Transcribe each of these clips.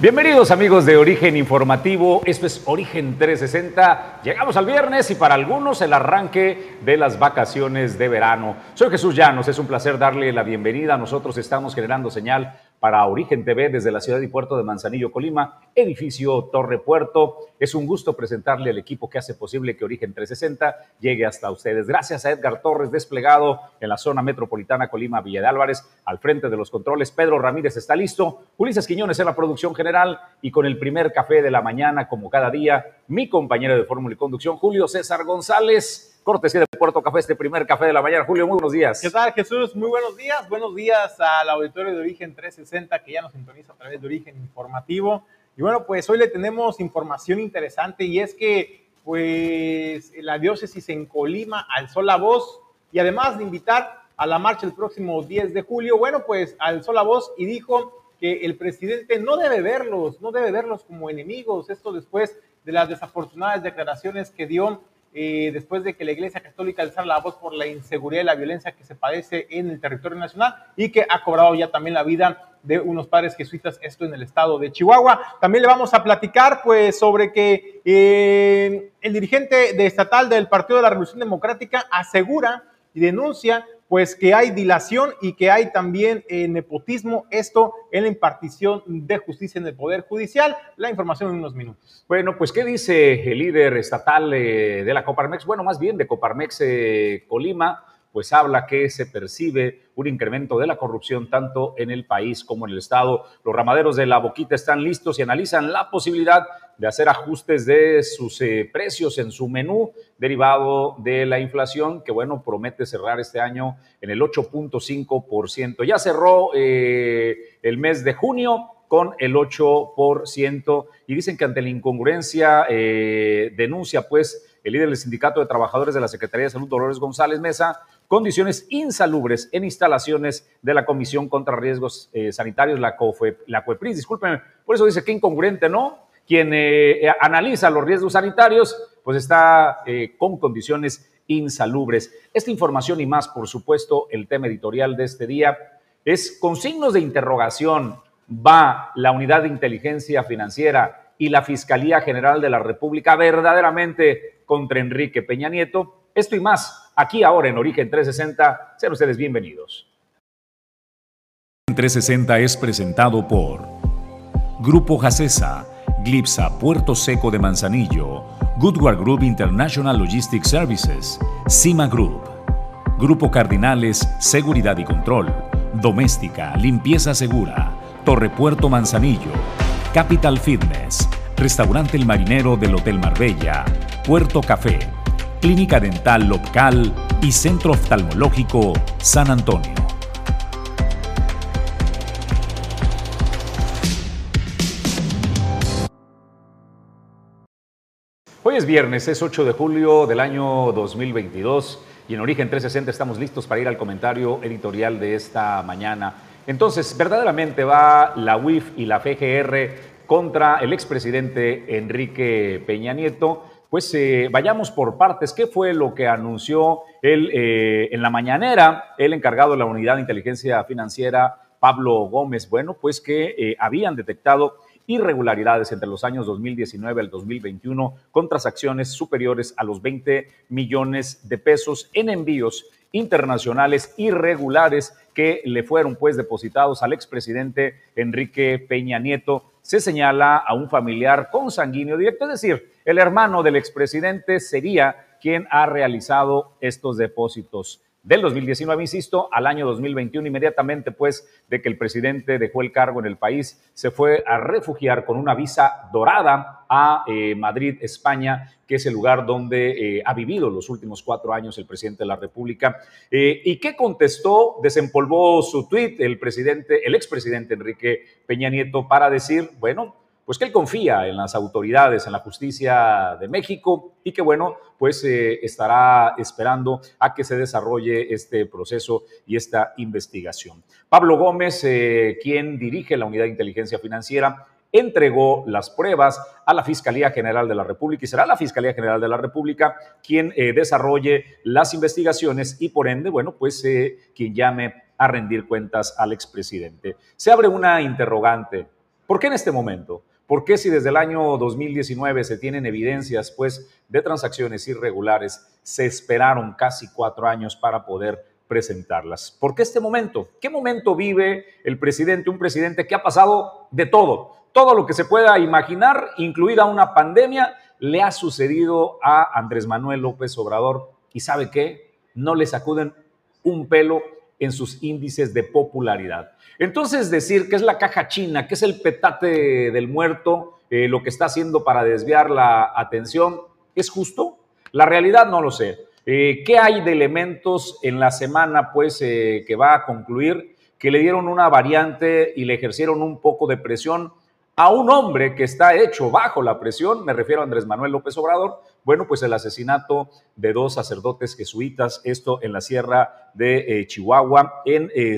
Bienvenidos amigos de Origen Informativo, esto es Origen 360. Llegamos al viernes y para algunos el arranque de las vacaciones de verano. Soy Jesús Llanos, es un placer darle la bienvenida. Nosotros estamos generando señal para Origen TV desde la ciudad y puerto de Manzanillo, Colima, edificio Torre Puerto. Es un gusto presentarle al equipo que hace posible que Origen 360 llegue hasta ustedes. Gracias a Edgar Torres, desplegado en la zona metropolitana Colima, Villa de Álvarez, al frente de los controles. Pedro Ramírez está listo. Ulises Quiñones en la producción general y con el primer café de la mañana, como cada día, mi compañero de fórmula y conducción, Julio César González cortesía de Puerto Café, este primer café de la mañana. Julio, muy buenos días. ¿Qué tal, Jesús? Muy buenos días. Buenos días al auditorio de Origen 360 que ya nos sintoniza a través de Origen Informativo. Y bueno, pues hoy le tenemos información interesante y es que pues la diócesis en Colima alzó la voz y además de invitar a la marcha el próximo 10 de julio, bueno, pues alzó la voz y dijo que el presidente no debe verlos, no debe verlos como enemigos. Esto después de las desafortunadas declaraciones que dio eh, después de que la Iglesia Católica alzara la voz por la inseguridad y la violencia que se padece en el territorio nacional y que ha cobrado ya también la vida de unos padres jesuitas, esto en el estado de Chihuahua. También le vamos a platicar pues sobre que eh, el dirigente de estatal del Partido de la Revolución Democrática asegura y denuncia pues que hay dilación y que hay también eh, nepotismo, esto en la impartición de justicia en el Poder Judicial. La información en unos minutos. Bueno, pues ¿qué dice el líder estatal eh, de la Coparmex? Bueno, más bien de Coparmex eh, Colima, pues habla que se percibe un incremento de la corrupción tanto en el país como en el Estado. Los ramaderos de la Boquita están listos y analizan la posibilidad de hacer ajustes de sus eh, precios en su menú derivado de la inflación, que bueno, promete cerrar este año en el 8.5%. Ya cerró eh, el mes de junio con el 8% y dicen que ante la incongruencia eh, denuncia pues el líder del Sindicato de Trabajadores de la Secretaría de Salud, Dolores González Mesa, condiciones insalubres en instalaciones de la Comisión contra Riesgos eh, Sanitarios, la, COEPRIS. Discúlpenme, por eso dice que incongruente, ¿no? Quien eh, analiza los riesgos sanitarios, pues está eh, con condiciones insalubres. Esta información y más, por supuesto, el tema editorial de este día es con signos de interrogación. ¿Va la unidad de inteligencia financiera y la Fiscalía General de la República verdaderamente contra Enrique Peña Nieto? Esto y más, aquí ahora en Origen 360. Sean ustedes bienvenidos. 360 es presentado por Grupo Jacesa, Glipsa Puerto Seco de Manzanillo, Goodward Group International Logistics Services, Cima Group, Grupo Cardinales Seguridad y Control, Doméstica, Limpieza Segura, Torre Puerto Manzanillo, Capital Fitness, Restaurante El Marinero del Hotel Marbella, Puerto Café, Clínica Dental Local y Centro Oftalmológico San Antonio. Hoy es viernes, es 8 de julio del año 2022 y en Origen 360 estamos listos para ir al comentario editorial de esta mañana. Entonces, verdaderamente va la UIF y la FGR contra el expresidente Enrique Peña Nieto pues eh, vayamos por partes. ¿Qué fue lo que anunció él eh, en la mañanera, el encargado de la unidad de inteligencia financiera, Pablo Gómez? Bueno, pues que eh, habían detectado irregularidades entre los años 2019 al 2021 con transacciones superiores a los 20 millones de pesos en envíos internacionales irregulares que le fueron pues depositados al expresidente Enrique Peña Nieto. Se señala a un familiar consanguíneo directo, es decir, el hermano del expresidente sería quien ha realizado estos depósitos del 2019, insisto, al año 2021, inmediatamente pues de que el presidente dejó el cargo en el país, se fue a refugiar con una visa dorada a eh, Madrid, España, que es el lugar donde eh, ha vivido los últimos cuatro años el presidente de la República. Eh, ¿Y qué contestó? Desempolvó su tuit el presidente, el expresidente Enrique Peña Nieto para decir, bueno, pues que él confía en las autoridades, en la justicia de México y que bueno, pues eh, estará esperando a que se desarrolle este proceso y esta investigación. Pablo Gómez, eh, quien dirige la Unidad de Inteligencia Financiera, entregó las pruebas a la Fiscalía General de la República y será la Fiscalía General de la República quien eh, desarrolle las investigaciones y por ende, bueno, pues quien llame a rendir cuentas al expresidente. Se abre una interrogante. ¿Por qué en este momento? ¿Por qué si desde el año 2019 se tienen evidencias pues, de transacciones irregulares, se esperaron casi cuatro años para poder presentarlas? ¿Por qué este momento? ¿Qué momento vive el presidente? Un presidente que ha pasado de todo, todo lo que se pueda imaginar, incluida una pandemia, le ha sucedido a Andrés Manuel López Obrador. ¿Y sabe qué? No le sacuden un pelo en sus índices de popularidad. Entonces, decir que es la caja china, que es el petate del muerto, eh, lo que está haciendo para desviar la atención, ¿es justo? La realidad no lo sé. Eh, ¿Qué hay de elementos en la semana, pues, eh, que va a concluir, que le dieron una variante y le ejercieron un poco de presión a un hombre que está hecho bajo la presión, me refiero a Andrés Manuel López Obrador, bueno, pues el asesinato de dos sacerdotes jesuitas, esto en la sierra de eh, Chihuahua, en eh,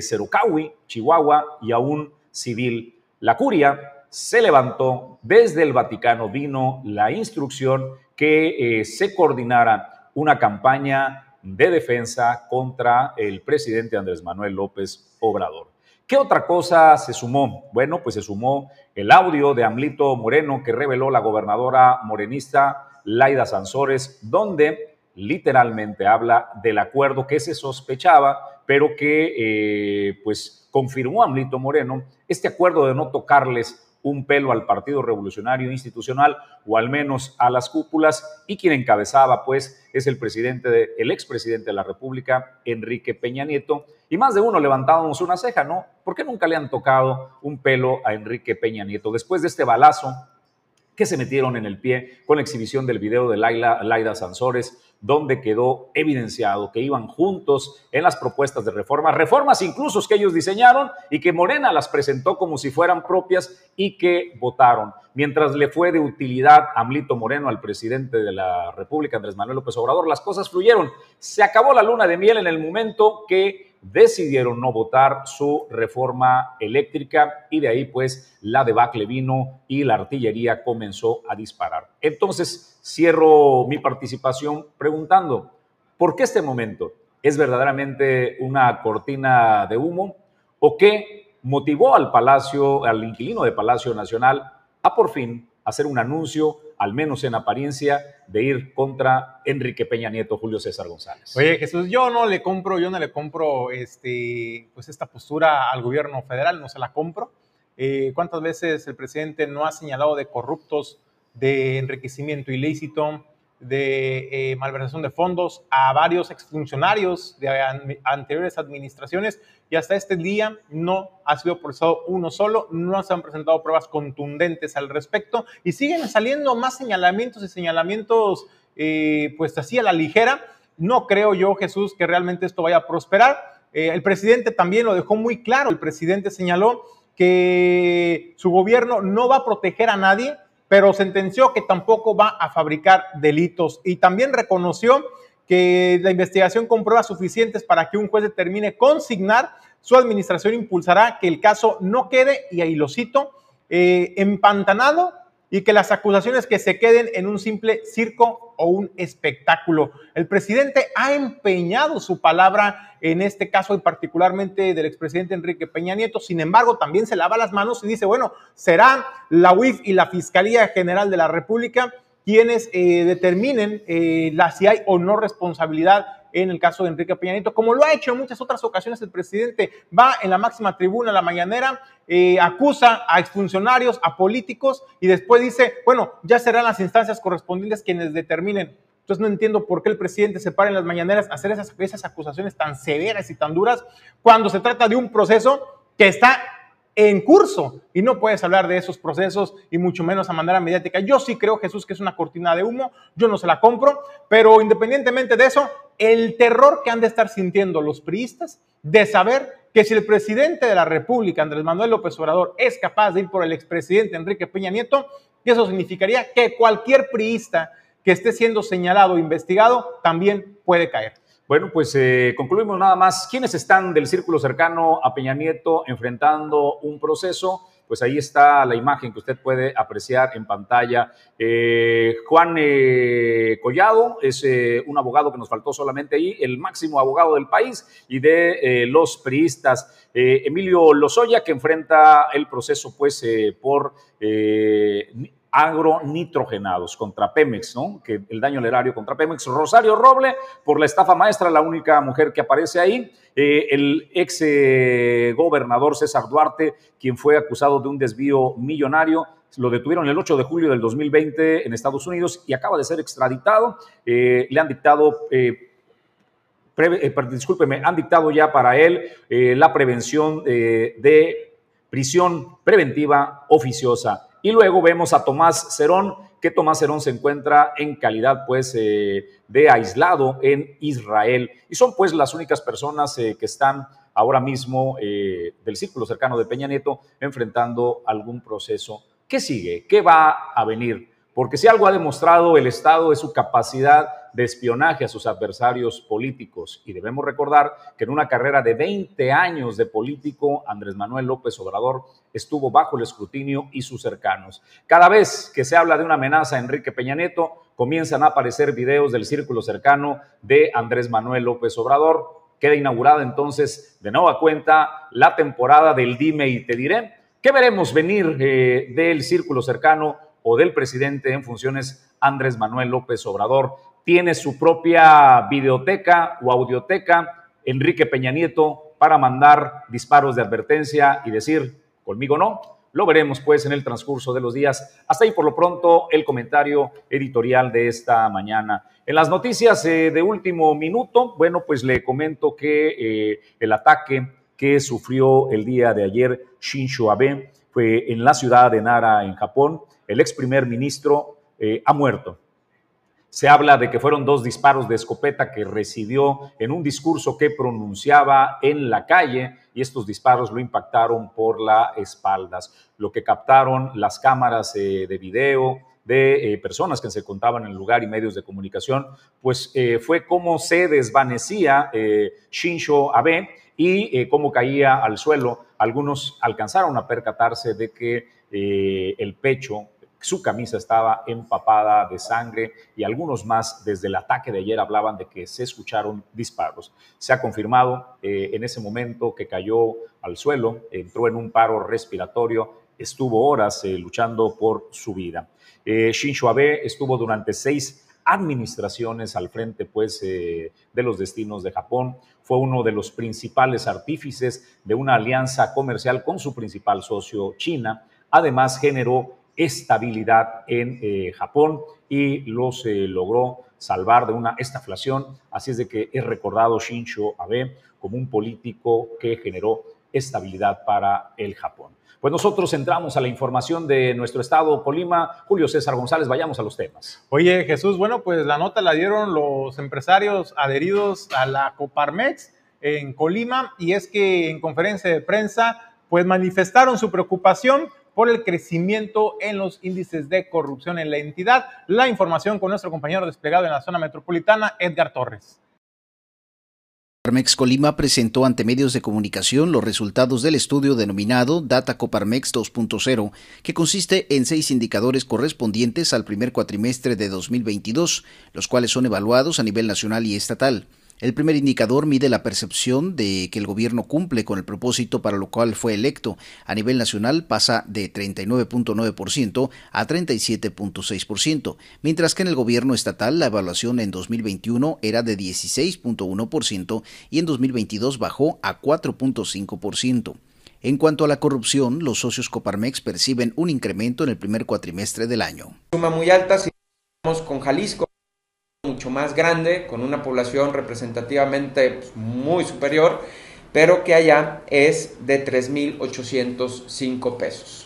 Chihuahua, y a un civil. La curia se levantó, desde el Vaticano vino la instrucción que eh, se coordinara una campaña de defensa contra el presidente Andrés Manuel López Obrador. ¿Qué otra cosa se sumó? Bueno, pues se sumó el audio de Amlito Moreno que reveló la gobernadora morenista Laida Sansores, donde literalmente habla del acuerdo que se sospechaba, pero que eh, pues confirmó Amlito Moreno, este acuerdo de no tocarles un pelo al Partido Revolucionario Institucional o al menos a las cúpulas. Y quien encabezaba pues es el presidente de, el expresidente de la República Enrique Peña Nieto. Y más de uno levantábamos una ceja, ¿no? ¿Por qué nunca le han tocado un pelo a Enrique Peña Nieto después de este balazo que se metieron en el pie con la exhibición del video de Laida Sansores, donde quedó evidenciado que iban juntos en las propuestas de reformas, reformas incluso que ellos diseñaron y que Morena las presentó como si fueran propias y que votaron. Mientras le fue de utilidad Amlito Moreno, al presidente de la República, Andrés Manuel López Obrador, las cosas fluyeron. Se acabó la luna de miel en el momento que decidieron no votar su reforma eléctrica y de ahí pues la debacle vino y la artillería comenzó a disparar. Entonces cierro mi participación preguntando, ¿por qué este momento es verdaderamente una cortina de humo o qué motivó al Palacio, al inquilino de Palacio Nacional a por fin hacer un anuncio al menos en apariencia, de ir contra Enrique Peña Nieto, Julio César González. Oye, Jesús, yo no le compro, yo no le compro este, pues esta postura al gobierno federal, no se la compro. Eh, ¿Cuántas veces el presidente no ha señalado de corruptos, de enriquecimiento ilícito, de eh, malversación de fondos a varios exfuncionarios de anteriores administraciones y hasta este día no ha sido procesado uno solo, no se han presentado pruebas contundentes al respecto y siguen saliendo más señalamientos y señalamientos eh, pues así a la ligera. No creo yo, Jesús, que realmente esto vaya a prosperar. Eh, el presidente también lo dejó muy claro, el presidente señaló que su gobierno no va a proteger a nadie, pero sentenció que tampoco va a fabricar delitos. Y también reconoció que la investigación con pruebas suficientes para que un juez determine consignar, su administración impulsará que el caso no quede, y ahí lo cito, eh, empantanado y que las acusaciones que se queden en un simple circo o un espectáculo. El presidente ha empeñado su palabra en este caso y particularmente del expresidente Enrique Peña Nieto. Sin embargo, también se lava las manos y dice, bueno, será la UIF y la Fiscalía General de la República quienes eh, determinen eh, la, si hay o no responsabilidad en el caso de Enrique Peña Nieto, como lo ha hecho en muchas otras ocasiones el presidente, va en la máxima tribuna, la mañanera, eh, acusa a exfuncionarios, a políticos y después dice, bueno, ya serán las instancias correspondientes quienes determinen. Entonces no entiendo por qué el presidente se para en las mañaneras a hacer esas, esas acusaciones tan severas y tan duras cuando se trata de un proceso que está en curso y no puedes hablar de esos procesos y mucho menos a manera mediática. Yo sí creo, Jesús, que es una cortina de humo, yo no se la compro, pero independientemente de eso, el terror que han de estar sintiendo los priistas de saber que si el presidente de la República, Andrés Manuel López Obrador, es capaz de ir por el expresidente Enrique Peña Nieto, eso significaría que cualquier priista que esté siendo señalado o investigado también puede caer. Bueno, pues eh, concluimos nada más. ¿Quiénes están del círculo cercano a Peña Nieto enfrentando un proceso? Pues ahí está la imagen que usted puede apreciar en pantalla. Eh, Juan eh, Collado es un abogado que nos faltó solamente ahí, el máximo abogado del país y de los priistas. Emilio Lozoya, que enfrenta el proceso pues por agronitrogenados contra Pemex, ¿no? Que el daño al erario contra Pemex. Rosario Roble, por la estafa maestra, la única mujer que aparece ahí. Eh, el ex eh, gobernador César Duarte, quien fue acusado de un desvío millonario, lo detuvieron el 8 de julio del 2020 en Estados Unidos y acaba de ser extraditado. Eh, le han dictado discúlpeme, han dictado ya para él la prevención de prisión preventiva oficiosa. Y luego vemos a Tomás Cerón, que Tomás Cerón se encuentra en calidad pues eh, de aislado en Israel. Y son pues las únicas personas eh, que están ahora mismo eh, del círculo cercano de Peña Nieto enfrentando algún proceso. ¿Qué sigue? ¿Qué va a venir? Porque si algo ha demostrado el Estado es su capacidad de espionaje a sus adversarios políticos. Y debemos recordar que en una carrera de 20 años de político, Andrés Manuel López Obrador estuvo bajo el escrutinio y sus cercanos. Cada vez que se habla de una amenaza a Enrique Peña Nieto, comienzan a aparecer videos del círculo cercano de Andrés Manuel López Obrador. Queda inaugurada entonces de nueva cuenta la temporada del Dime y Te Diré. ¿Qué veremos venir eh, del círculo cercano o del presidente en funciones Andrés Manuel López Obrador. Tiene su propia videoteca o audioteca, Enrique Peña Nieto, para mandar disparos de advertencia y decir, conmigo no. Lo veremos pues en el transcurso de los días. Hasta ahí por lo pronto el comentario editorial de esta mañana. En las noticias eh, de último minuto, bueno, pues le comento que eh, el ataque que sufrió el día de ayer Shinzo Abe fue en la ciudad de Nara, en Japón el ex primer ministro eh, ha muerto. Se habla de que fueron dos disparos de escopeta que recibió en un discurso que pronunciaba en la calle y estos disparos lo impactaron por las espaldas. Lo que captaron las cámaras eh, de video de eh, personas que se encontraban en el lugar y medios de comunicación, pues fue cómo se desvanecía Shinzo Abe y cómo caía al suelo. Algunos alcanzaron a percatarse de que el pecho su camisa estaba empapada de sangre y algunos más desde el ataque de ayer hablaban de que se escucharon disparos. Se ha confirmado eh, en ese momento que cayó al suelo, entró en un paro respiratorio, estuvo horas eh, luchando por su vida. Eh, Shinzo Abe estuvo durante seis administraciones al frente pues, de los destinos de Japón. Fue uno de los principales artífices de una alianza comercial con su principal socio, China. Además, generó estabilidad en eh, Japón y los eh, logró salvar de una estaflación. Así es de que es recordado Shinzo Abe como un político que generó estabilidad para el Japón. Pues nosotros entramos a la información de nuestro estado Colima. Julio César González, vayamos a los temas. Oye, Jesús, bueno, pues la nota la dieron los empresarios adheridos a la Coparmex en Colima y es que en conferencia de prensa pues manifestaron su preocupación por el crecimiento en los índices de corrupción en la entidad. La información con nuestro compañero desplegado en la zona metropolitana, Edgar Torres. Coparmex Colima presentó ante medios de comunicación los resultados del estudio denominado Data Coparmex 2.0, que consiste en seis indicadores correspondientes al primer cuatrimestre de 2022, los cuales son evaluados a nivel nacional y estatal. El primer indicador mide la percepción de que el gobierno cumple con el propósito para lo cual fue electo. A nivel nacional pasa de 39.9% a 37.6%, mientras que en el gobierno estatal la evaluación en 2021 era de 16.1% y en 2022 bajó a 4.5%. En cuanto a la corrupción, los socios Coparmex perciben un incremento en el primer cuatrimestre del año. Suma muy alta si con Jalisco mucho más grande, con una población representativamente pues, muy superior pero que allá es de 3.805 pesos.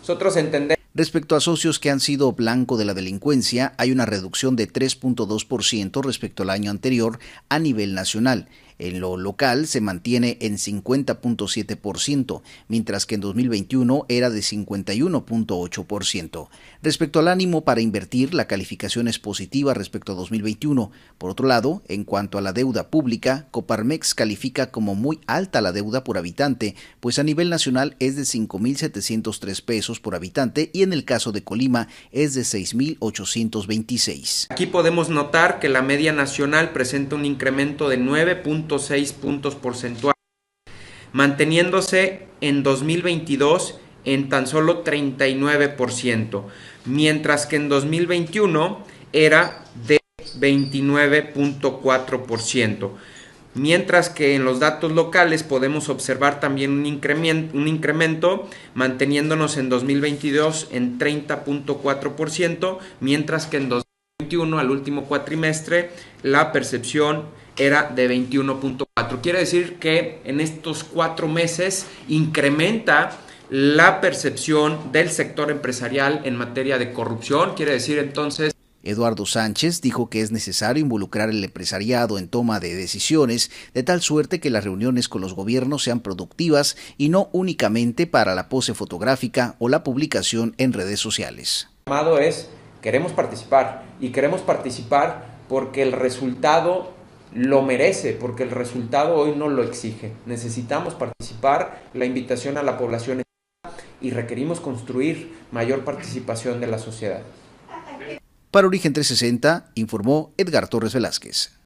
Nosotros entendemos Respecto a socios que han sido blanco de la delincuencia, hay una reducción de 3.2% respecto al año anterior a nivel nacional en lo local se mantiene en 50.7%, mientras que en 2021 era de 51.8%. Respecto al ánimo para invertir, la calificación es positiva respecto a 2021. Por otro lado, en cuanto a la deuda pública, Coparmex califica como muy alta la deuda por habitante, pues a nivel nacional es de 5.703 pesos por habitante y en el caso de Colima es de 6.826. Aquí podemos notar que la media nacional presenta un incremento de 9 seis puntos porcentuales, manteniéndose en 2022 en tan solo 39%, mientras que en 2021 era de 29.4%. Mientras que en los datos locales podemos observar también un incremento, un incremento manteniéndonos en 2022 en 30.4%, mientras que en 2021 al último cuatrimestre la percepción era de 21.4. Quiere decir que en estos cuatro meses incrementa la percepción del sector empresarial en materia de corrupción. Quiere decir entonces... Eduardo Sánchez dijo que es necesario involucrar al empresariado en toma de decisiones de tal suerte que las reuniones con los gobiernos sean productivas y no únicamente para la pose fotográfica o la publicación en redes sociales. El llamado es, queremos participar y queremos participar porque el resultado lo merece porque el resultado hoy no lo exige. Necesitamos participar, la invitación a la población y requerimos construir mayor participación de la sociedad. Para Origen 360 informó Edgar Torres Velázquez.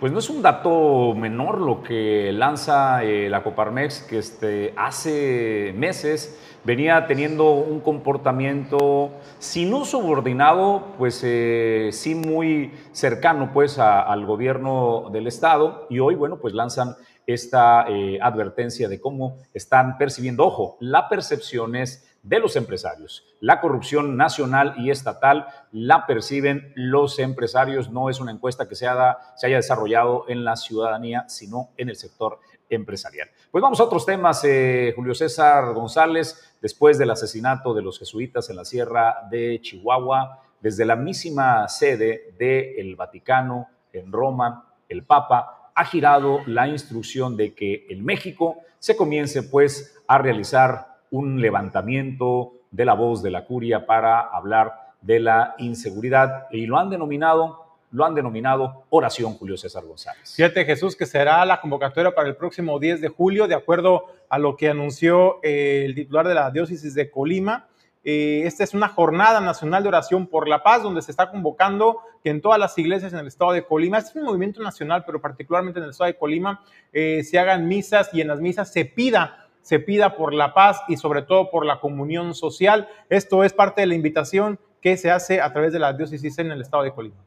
Pues no es un dato menor lo que lanza eh, la Coparmex, que este, hace meses venía teniendo un comportamiento, si no subordinado, pues eh, sí muy cercano pues al gobierno del Estado. Y hoy, bueno, pues lanzan esta eh, advertencia de cómo están percibiendo, ojo, la percepción es de los empresarios. La corrupción nacional y estatal la perciben los empresarios, no es una encuesta que se haya, desarrollado en la ciudadanía, sino en el sector empresarial. Pues vamos a otros temas, eh, Julio César González, después del asesinato de los jesuitas en la sierra de Chihuahua, desde la misma sede del Vaticano en Roma, el Papa ha girado la instrucción de que en México se comience pues a realizar un levantamiento de la voz de la curia para hablar de la inseguridad y lo han denominado lo han denominado Oración Julio César González. Fíjate Jesús que será la convocatoria para el próximo 10 de julio, de acuerdo a lo que anunció eh, el titular de la diócesis de Colima. Eh, esta es una jornada nacional de oración por la paz, donde se está convocando que en todas las iglesias en el estado de Colima, este es un movimiento nacional, pero particularmente en el estado de Colima, eh, se hagan misas y en las misas se pida se pida por la paz y sobre todo por la comunión social. Esto es parte de la invitación que se hace a través de la diócesis en el estado de Colima.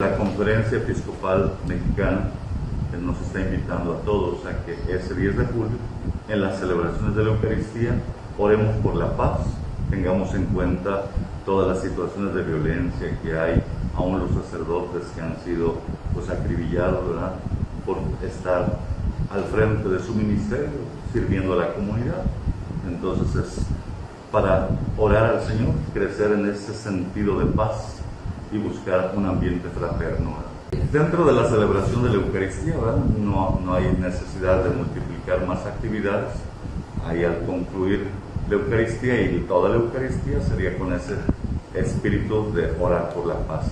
La Conferencia Episcopal Mexicana nos está invitando a todos a que ese 10 de julio, en las celebraciones de la Eucaristía, oremos por la paz, tengamos en cuenta todas las situaciones de violencia que hay, aún los sacerdotes que han sido pues, acribillados ¿verdad? por estar al frente de su ministerio, sirviendo a la comunidad. Entonces es para orar al Señor, crecer en ese sentido de paz y buscar un ambiente fraterno. Dentro de la celebración de la Eucaristía no, no hay necesidad de multiplicar más actividades. Ahí al concluir la Eucaristía y toda la Eucaristía sería con ese espíritu de orar por la paz.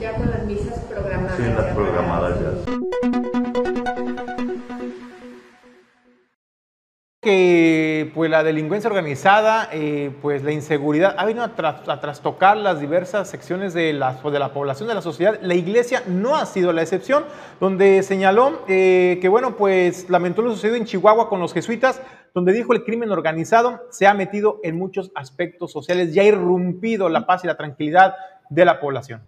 ya con las misas programadas. Sí, las programadas ya. Que pues la delincuencia organizada, eh, pues la inseguridad ha venido a, trastocar las diversas secciones de la, de la población, de la sociedad. La iglesia no ha sido la excepción, donde señaló eh, que, bueno, pues lamentó lo sucedido en Chihuahua con los jesuitas, donde dijo el crimen organizado se ha metido en muchos aspectos sociales y ha irrumpido la paz y la tranquilidad de la población.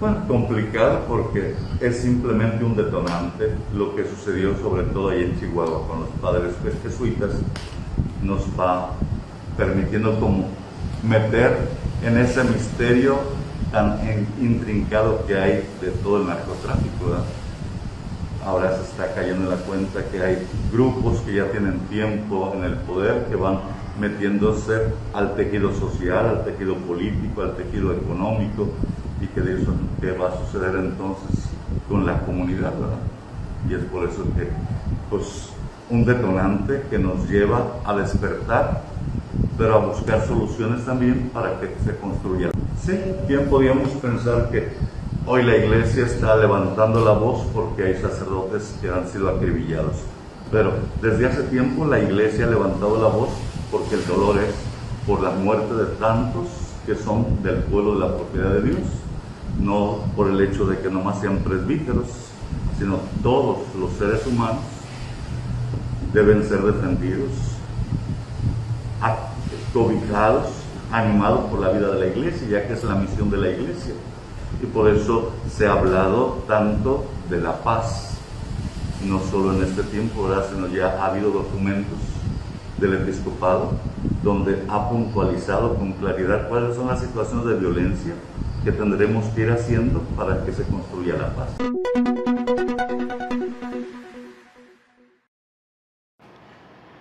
Bueno, complicado porque es simplemente un detonante. Lo que sucedió sobre todo ahí en Chihuahua con los padres jesuitas nos va permitiendo como meter en ese misterio tan intrincado que hay de todo el narcotráfico. Ahora se está cayendo en la cuenta que hay grupos que ya tienen tiempo en el poder, que van metiéndose al tejido social, al tejido político, al tejido económico, y que de eso qué va a suceder entonces con la comunidad, ¿verdad? Y es por eso que, pues, un detonante que nos lleva a despertar, pero a buscar soluciones también para que se construya. Sí, bien podíamos pensar que hoy la iglesia está levantando la voz porque hay sacerdotes que han sido acribillados, pero desde hace tiempo la iglesia ha levantado la voz porque el dolor es por la muerte de tantos que son del pueblo de la propiedad de Dios, no por el hecho de que nomás sean presbíteros, sino todos los seres humanos deben ser defendidos, cobijados, animados por la vida de la iglesia, ya que es la misión de la iglesia. Y por eso se ha hablado tanto de la paz, no solo en este tiempo, ¿verdad? sino ya ha habido documentos del episcopado donde ha puntualizado con claridad cuáles son las situaciones de violencia que tendremos que ir haciendo para que se construya la paz.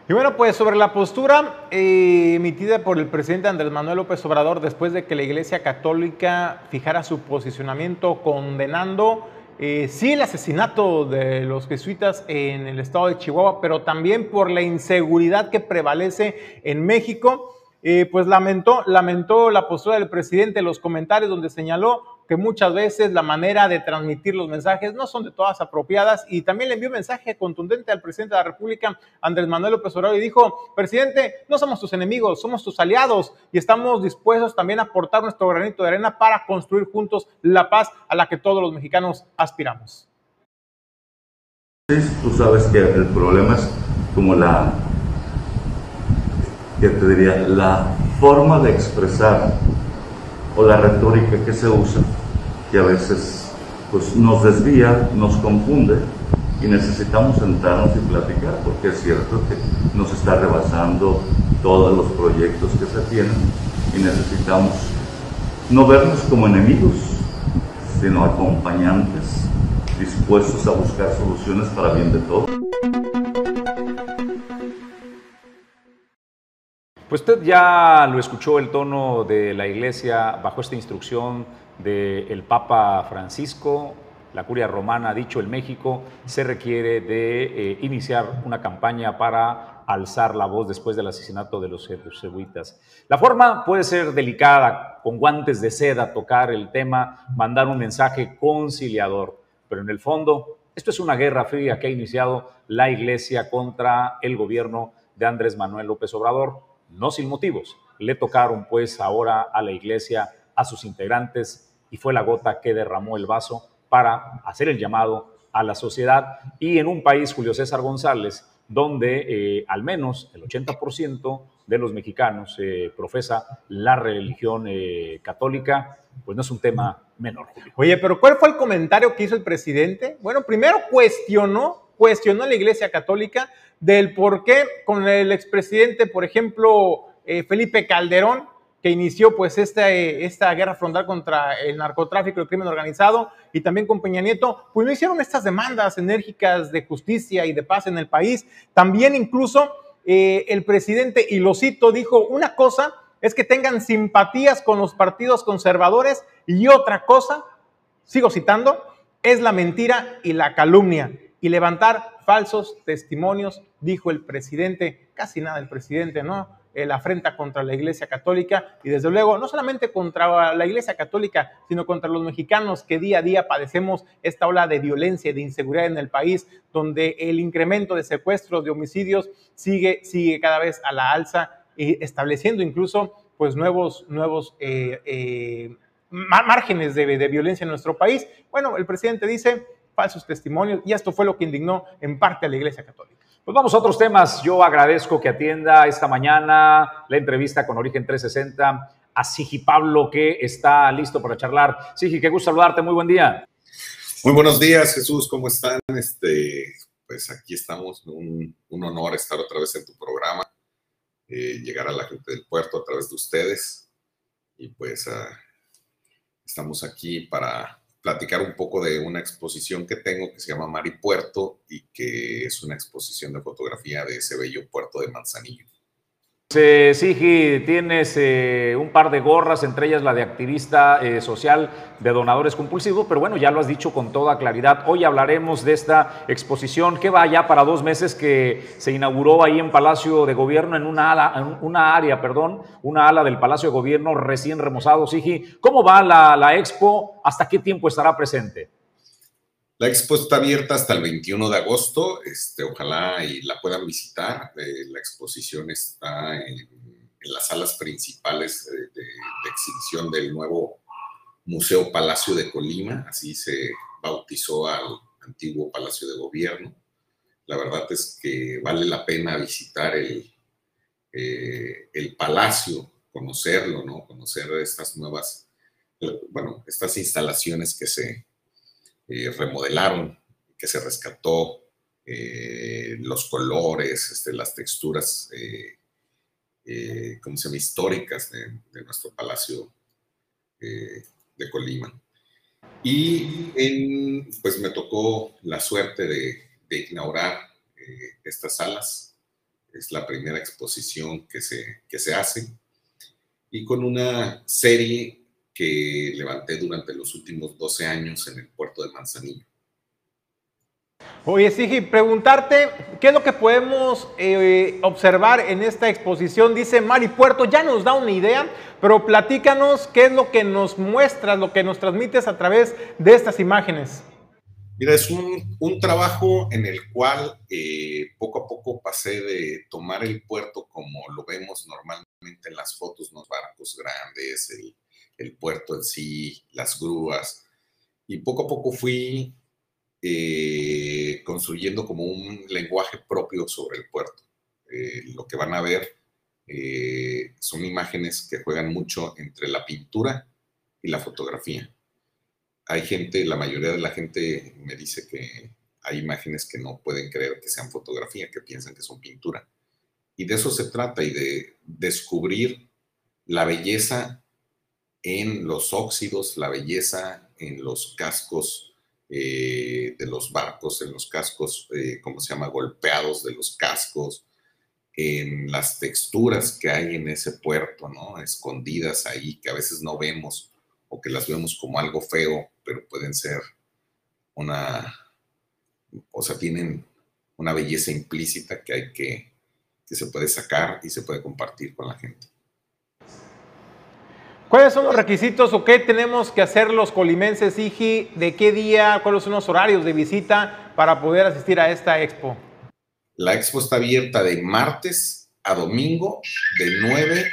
Y bueno, pues sobre la postura eh, emitida por el presidente Andrés Manuel López Obrador después de que la Iglesia Católica fijara su posicionamiento condenando eh, sí el asesinato de los jesuitas en el estado de Chihuahua, pero también por la inseguridad que prevalece en México, eh, pues lamentó, lamentó la postura del presidente en los comentarios donde señaló que muchas veces la manera de transmitir los mensajes no son de todas apropiadas y también le envió un mensaje contundente al presidente de la República, Andrés Manuel López Obrador, y dijo, presidente, no somos tus enemigos, somos tus aliados y estamos dispuestos también a aportar nuestro granito de arena para construir juntos la paz a la que todos los mexicanos aspiramos. Tú sabes que el problema es como la, ¿qué te diría? La forma de expresar o la retórica que se usa que a veces pues, nos desvía, nos confunde y necesitamos sentarnos y platicar porque es cierto que nos está rebasando todos los proyectos que se tienen y necesitamos no vernos como enemigos, sino acompañantes dispuestos a buscar soluciones para bien de todos. Pues usted ya lo escuchó el tono de la iglesia bajo esta instrucción del Papa Francisco, la curia romana ha dicho en México, se requiere de eh, iniciar una campaña para alzar la voz después del asesinato de los jesuitas. La forma puede ser delicada, con guantes de seda, tocar el tema, mandar un mensaje conciliador, pero en el fondo esto es una guerra fría que ha iniciado la Iglesia contra el gobierno de Andrés Manuel López Obrador, no sin motivos. Le tocaron pues ahora a la Iglesia, a sus integrantes, y fue la gota que derramó el vaso para hacer el llamado a la sociedad y en un país, Julio César González, donde eh, al menos el 80% de los mexicanos eh, profesa la religión eh, católica, pues no es un tema menor. Oye, pero ¿cuál fue el comentario que hizo el presidente? Bueno, primero cuestionó, cuestionó la Iglesia Católica del por qué con el expresidente, por ejemplo, Felipe Calderón, que inició pues esta, esta guerra frontal contra el narcotráfico y el crimen organizado, y también con Peña Nieto, pues no hicieron estas demandas enérgicas de justicia y de paz en el país. También incluso eh, el presidente, y lo cito, dijo, una cosa es que tengan simpatías con los partidos conservadores y otra cosa, sigo citando, es la mentira y la calumnia y levantar falsos testimonios, dijo el presidente, casi nada el presidente, ¿no? la afrenta contra la Iglesia Católica y desde luego no solamente contra la Iglesia Católica, sino contra los mexicanos que día a día padecemos esta ola de violencia y de inseguridad en el país, donde el incremento de secuestros, de homicidios sigue, sigue cada vez a la alza, y estableciendo incluso pues nuevos, nuevos eh, eh, márgenes de violencia en nuestro país. Bueno, el presidente dice falsos testimonios y esto fue lo que indignó en parte a la Iglesia Católica. Pues vamos a otros temas. Yo agradezco que atienda esta mañana la entrevista con Origen 360 a Sigi Pablo, que está listo para charlar. Sigi, qué gusto saludarte. Muy buen día. Muy buenos días, Jesús. ¿Cómo están? Este, pues aquí estamos. Un, honor estar otra vez en tu programa, eh, llegar a la gente del puerto a través de ustedes. y pues ah, estamos aquí para platicar un poco de una exposición que tengo que se llama Mari Puerto y que es una exposición de fotografía de ese bello puerto de Manzanillo. Eh, Sigi, tienes eh, un par de gorras, entre ellas la de activista eh, social de donadores compulsivos, pero bueno, ya lo has dicho con toda claridad. Hoy hablaremos de esta exposición que va ya para dos meses que se inauguró ahí en Palacio de Gobierno, en una, ala, en una área, perdón, una ala del Palacio de Gobierno recién remozado. Sigi, ¿cómo va la, la expo? ¿Hasta qué tiempo estará presente? La expo está abierta hasta el 21 de agosto. Este, ojalá y la puedan visitar. Eh, la exposición está en, las salas principales de, de, de, exhibición del nuevo Museo Palacio de Colima. Así se bautizó al antiguo Palacio de Gobierno. La verdad es que vale la pena visitar el, eh, el palacio, conocerlo, ¿no? Conocer estas nuevas, bueno, estas instalaciones que se eh, remodelaron, que se rescató, eh, los colores, este, las texturas, eh, eh, ¿cómo se llama?, históricas de, de nuestro palacio eh, de Colima. Y en, pues me tocó la suerte de, de inaugurar eh, estas salas. Es la primera exposición que se, que se hace. Y con una serie que levanté durante los últimos 12 años en el puerto de Manzanillo. Oye, Sigi, preguntarte, ¿qué es lo que podemos eh, observar en esta exposición? Dice Mari Puerto, ya nos da una idea, pero platícanos qué es lo que nos muestras, lo que nos transmites a través de estas imágenes. Mira, es un, un trabajo en el cual eh, poco a poco pasé de tomar el puerto como lo vemos normalmente en las fotos, los barcos grandes, el, el puerto en sí, las grúas, y poco a poco fui eh, construyendo como un lenguaje propio sobre el puerto. Eh, lo que van a ver eh, son imágenes que juegan mucho entre la pintura y la fotografía. Hay gente, la mayoría de la gente me dice que hay imágenes que no pueden creer que sean fotografía, que piensan que son pintura. Y de eso se trata y de descubrir la belleza en los óxidos, la belleza en los cascos eh, de los barcos, en los cascos, eh, ¿cómo se llama?, golpeados de los cascos, en las texturas que hay en ese puerto, ¿no? Escondidas ahí, que a veces no vemos o que las vemos como algo feo, pero pueden ser una, o sea, tienen una belleza implícita que hay que, que se puede sacar y se puede compartir con la gente. ¿Cuáles son los requisitos o qué tenemos que hacer los colimenses, Iji? ¿De qué día? ¿Cuáles son los horarios de visita para poder asistir a esta expo? La expo está abierta de martes a domingo de 9,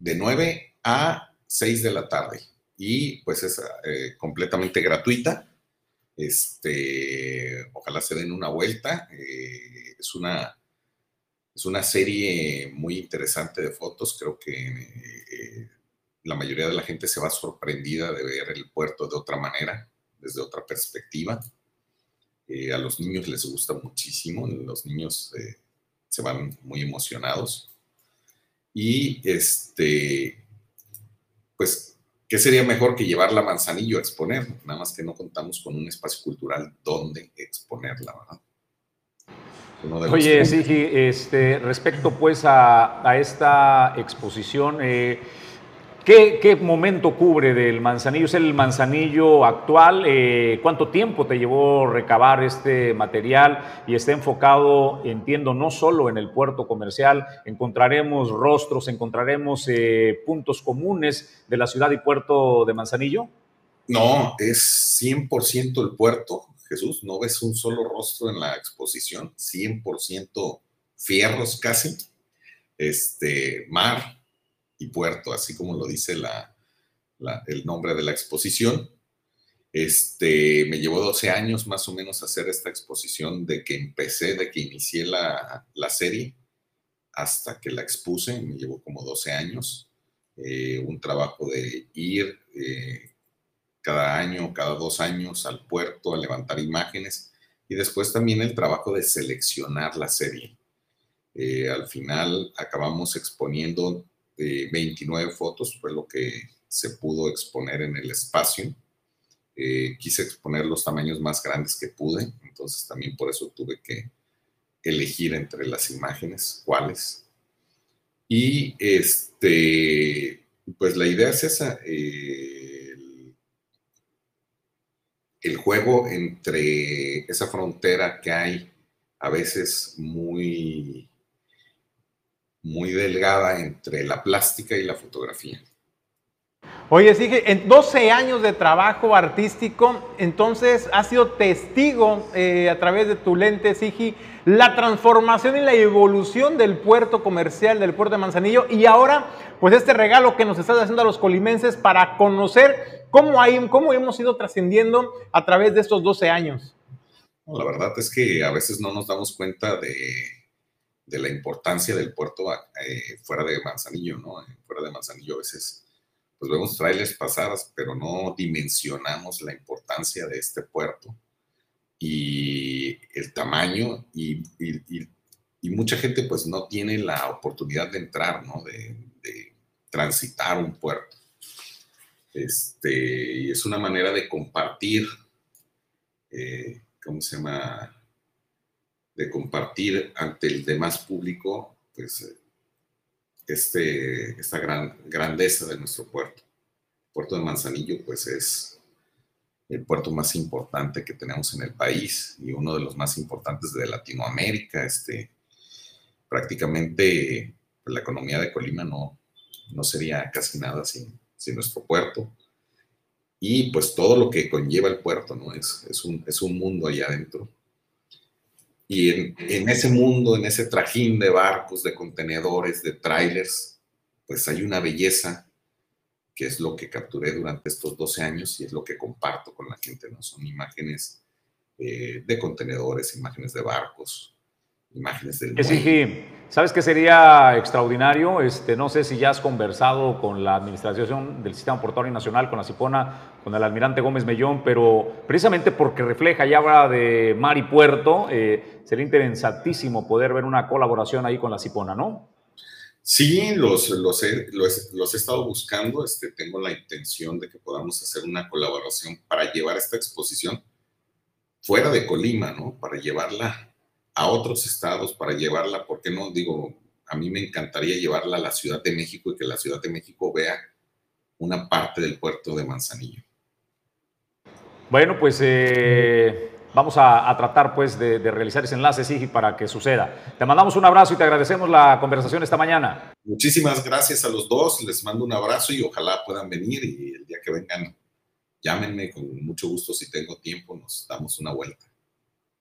de 9 a 6 de la tarde. Y pues es eh, completamente gratuita. Este, ojalá se den una vuelta. Eh, es una es una serie muy interesante de fotos. Creo que eh, la mayoría de la gente se va sorprendida de ver el puerto de otra manera, desde otra perspectiva. Eh, a los niños les gusta muchísimo. Los niños eh, se van muy emocionados. Y este, pues, ¿qué sería mejor que llevarla a Manzanillo a exponer? Nada más que no contamos con un espacio cultural donde exponerla, ¿verdad? Oye, Sigi, este, respecto pues a, a esta exposición, eh, ¿qué, ¿qué, momento cubre del manzanillo? ¿Es el manzanillo actual? Eh, ¿Cuánto tiempo te llevó recabar este material? Y está enfocado, entiendo, no solo en el puerto comercial, encontraremos rostros, encontraremos eh, puntos comunes de la ciudad y puerto de Manzanillo. No, es 100% el puerto. Jesús, no ves un solo rostro en la exposición, 100% fierros casi, este, mar y puerto, así como lo dice la, el nombre de la exposición. Este, me llevó 12 años más o menos hacer esta exposición de que empecé, de que inicié la, la serie hasta que la expuse, me llevó como 12 años. Eh, un trabajo de ir, eh, cada año, cada dos años al puerto a levantar imágenes y después también el trabajo de seleccionar la serie. Eh, al final acabamos exponiendo 29 fotos fue lo que se pudo exponer en el espacio. Eh, quise exponer los tamaños más grandes que pude, entonces también por eso tuve que elegir entre las imágenes cuáles. Y este, pues la idea es esa, eh, el juego entre esa frontera que hay a veces muy, muy delgada entre la plástica y la fotografía. Oye, sigue en 12 años de trabajo artístico, entonces has sido testigo eh, a través de tu lente, Sigi, la transformación y la evolución del puerto comercial del puerto de Manzanillo y ahora, pues este regalo que nos estás haciendo a los colimenses para conocer cómo, hemos ido trascendiendo a través de estos 12 años. La verdad es que a veces no nos damos cuenta de, la importancia del puerto eh, fuera de Manzanillo, ¿no? Fuera de Manzanillo a veces pues vemos trailers pasadas, pero no dimensionamos la importancia de este puerto y el tamaño y, mucha gente pues no tiene la oportunidad de entrar, ¿no? De, transitar un puerto. Este, y es una manera de compartir, eh, ¿cómo se llama? De compartir ante el demás público, pues este, esta gran grandeza de nuestro puerto. El puerto de Manzanillo, pues es el puerto más importante que tenemos en el país y uno de los más importantes de Latinoamérica. Este, prácticamente pues, la economía de Colima no, no sería casi nada sin, sin, nuestro puerto. Y pues todo lo que conlleva el puerto, ¿no? Es, es, un, es un mundo allá adentro y en, ese mundo, en ese trajín de barcos, de contenedores, de trailers, pues hay una belleza que es lo que capturé durante estos 12 años y es lo que comparto con la gente, ¿no? Son imágenes eh, de contenedores, imágenes de barcos, imágenes del muelle. ¿sabes qué sería extraordinario? Este, no sé si ya has conversado con la Administración del Sistema Portuario Nacional, con la CIPONA, con el almirante Gómez Mellón, pero precisamente porque refleja y habla de mar y puerto, eh, sería interesantísimo poder ver una colaboración ahí con la CIPONA, ¿no? Sí, los, los, he, los, he estado buscando. Este, tengo la intención de que podamos hacer una colaboración para llevar esta exposición fuera de Colima, ¿no? Para llevarla a otros estados para llevarla, ¿por qué no? Digo, a mí me encantaría llevarla a la Ciudad de México y que la Ciudad de México vea una parte del puerto de Manzanillo. Bueno, pues eh, vamos a, tratar pues de, realizar ese enlace, sí, para que suceda. Te mandamos un abrazo y te agradecemos la conversación esta mañana. Muchísimas gracias a los dos, les mando un abrazo y ojalá puedan venir y el día que vengan, llámenme con mucho gusto si tengo tiempo, nos damos una vuelta.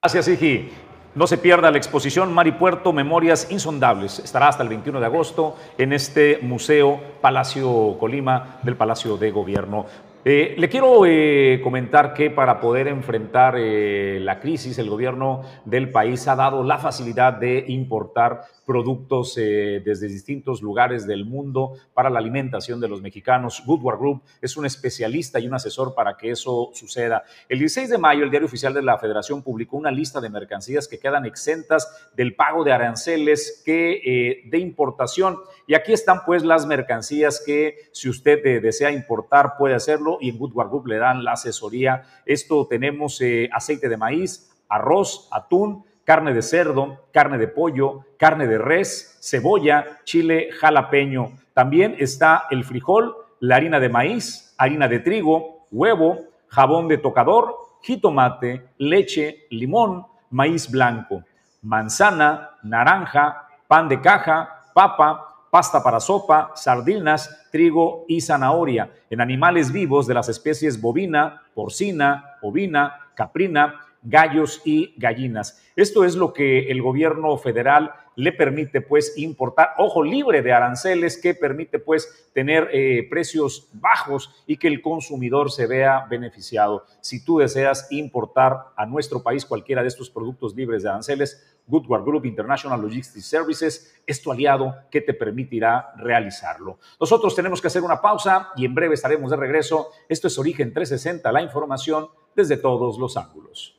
Gracias, Iji. No se pierda la exposición Maripuerto Memorias Insondables. Estará hasta el 21 de agosto en este Museo Palacio Colima del Palacio de Gobierno. Eh, le quiero eh, comentar que para poder enfrentar eh, la crisis, el gobierno del país ha dado la facilidad de importar productos desde distintos lugares del mundo para la alimentación de los mexicanos. Goodward Group es un especialista y un asesor para que eso suceda. El 16 de mayo, el Diario Oficial de la Federación publicó una lista de mercancías que quedan exentas del pago de aranceles que, de importación. Y aquí están pues las mercancías que si usted desea importar puede hacerlo y en Woodward Group le dan la asesoría. Esto tenemos eh, aceite de maíz, arroz, atún, carne de cerdo, carne de pollo, carne de res, cebolla, chile jalapeño. También está el frijol, la harina de maíz, harina de trigo, huevo, jabón de tocador, jitomate, leche, limón, maíz blanco, manzana, naranja, pan de caja, papa, pasta para sopa, sardinas, trigo y zanahoria, en animales vivos de las especies bovina, porcina, ovina, caprina, gallos y gallinas. Esto es lo que el gobierno federal le permite pues importar, ojo, libre de aranceles, que permite pues tener eh, precios bajos y que el consumidor se vea beneficiado. Si tú deseas importar a nuestro país cualquiera de estos productos libres de aranceles, Goodward Group International Logistics Services es tu aliado que te permitirá realizarlo. Nosotros tenemos que hacer una pausa y en breve estaremos de regreso. Esto es Origen 360, la información desde todos los ángulos.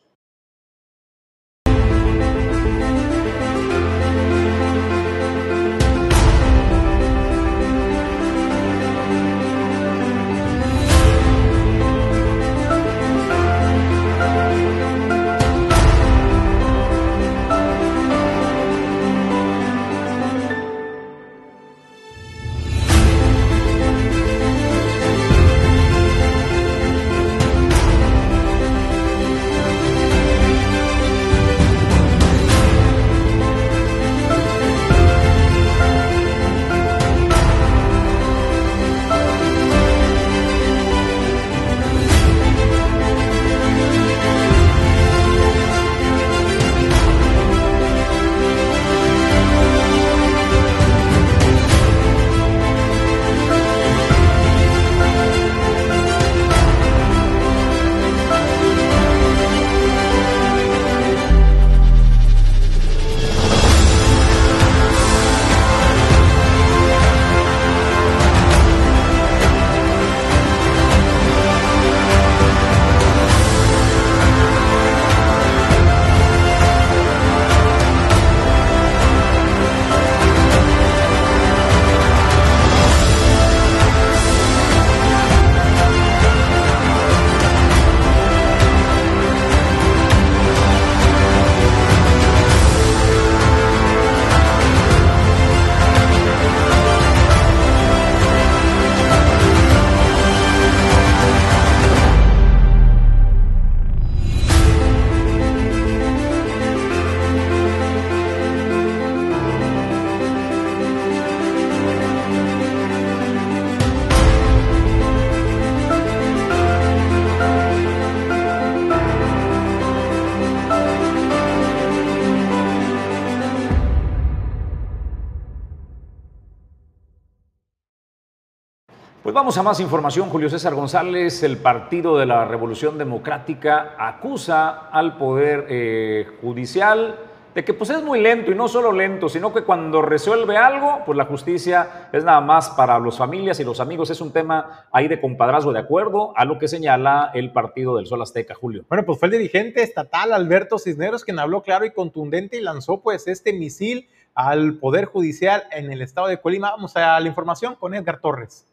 Vamos a más información. Julio César González, el Partido de la Revolución Democrática, acusa al Poder eh, Judicial de que pues es muy lento y no solo lento, sino que cuando resuelve algo, pues la justicia es nada más para las familias y los amigos. Es un tema ahí de compadrazgo de acuerdo a lo que señala el Partido del Sol Azteca, Julio. Bueno, pues fue el dirigente estatal Alberto Cisneros quien habló claro y contundente y lanzó pues este misil al Poder Judicial en el estado de Colima. Vamos a la información con Edgar Torres.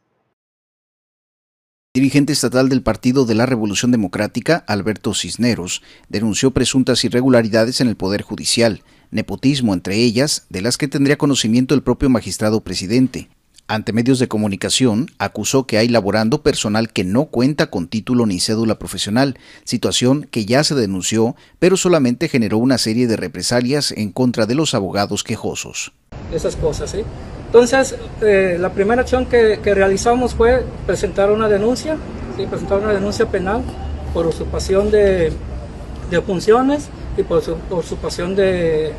Dirigente estatal del Partido de la Revolución Democrática, Alberto Cisneros, denunció presuntas irregularidades en el Poder Judicial, nepotismo entre ellas, de las que tendría conocimiento el propio magistrado presidente. Ante medios de comunicación, acusó que hay laborando personal que no cuenta con título ni cédula profesional, situación que ya se denunció, pero solamente generó una serie de represalias en contra de los abogados quejosos. Esas cosas, ¿sí? Entonces, eh, la primera acción que, realizamos fue presentar una denuncia, ¿sí? presentar una denuncia penal por usurpación de, funciones y por, usurpación de,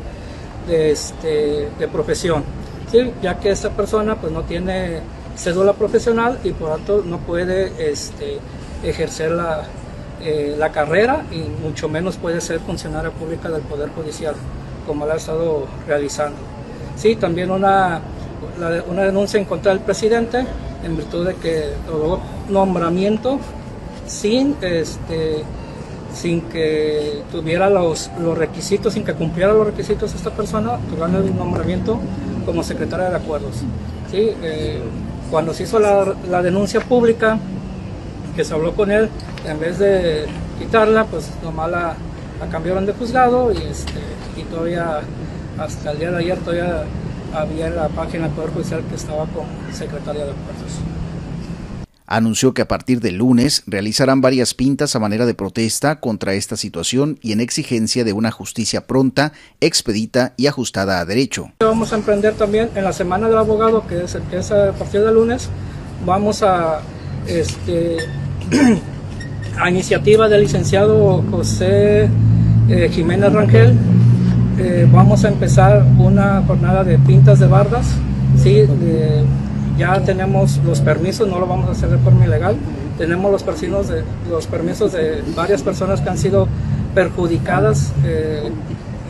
este, de profesión, ¿sí? ya que esta persona pues, no tiene cédula profesional y por tanto no puede este, ejercer la, eh, la carrera y mucho menos puede ser funcionaria pública del Poder Judicial, como la ha estado realizando. Sí, también una una denuncia en contra del presidente en virtud de que logró nombramiento sin este sin que tuviera los, los requisitos, sin que cumpliera los requisitos esta persona, tuvieron el nombramiento como secretaria de acuerdos. ¿sí? Eh, cuando se hizo la, la, denuncia pública, que se habló con él, en vez de quitarla, pues nomás la, la cambiaron de juzgado y, este, y todavía hasta el día de ayer todavía había en la página del Poder Judicial que estaba con Secretaría de Acuerdos. Anunció que a partir del lunes realizarán varias pintas a manera de protesta contra esta situación y en exigencia de una justicia pronta, expedita y ajustada a derecho. Vamos a emprender también en la Semana del Abogado, que es, a partir del lunes, vamos a, este, a iniciativa del licenciado José eh, Jiménez Rangel, eh, vamos a empezar una jornada de pintas de bardas. ¿sí? ya tenemos los permisos, no lo vamos a hacer de forma ilegal. Tenemos los permisos de, los permisos de varias personas que han sido perjudicadas eh,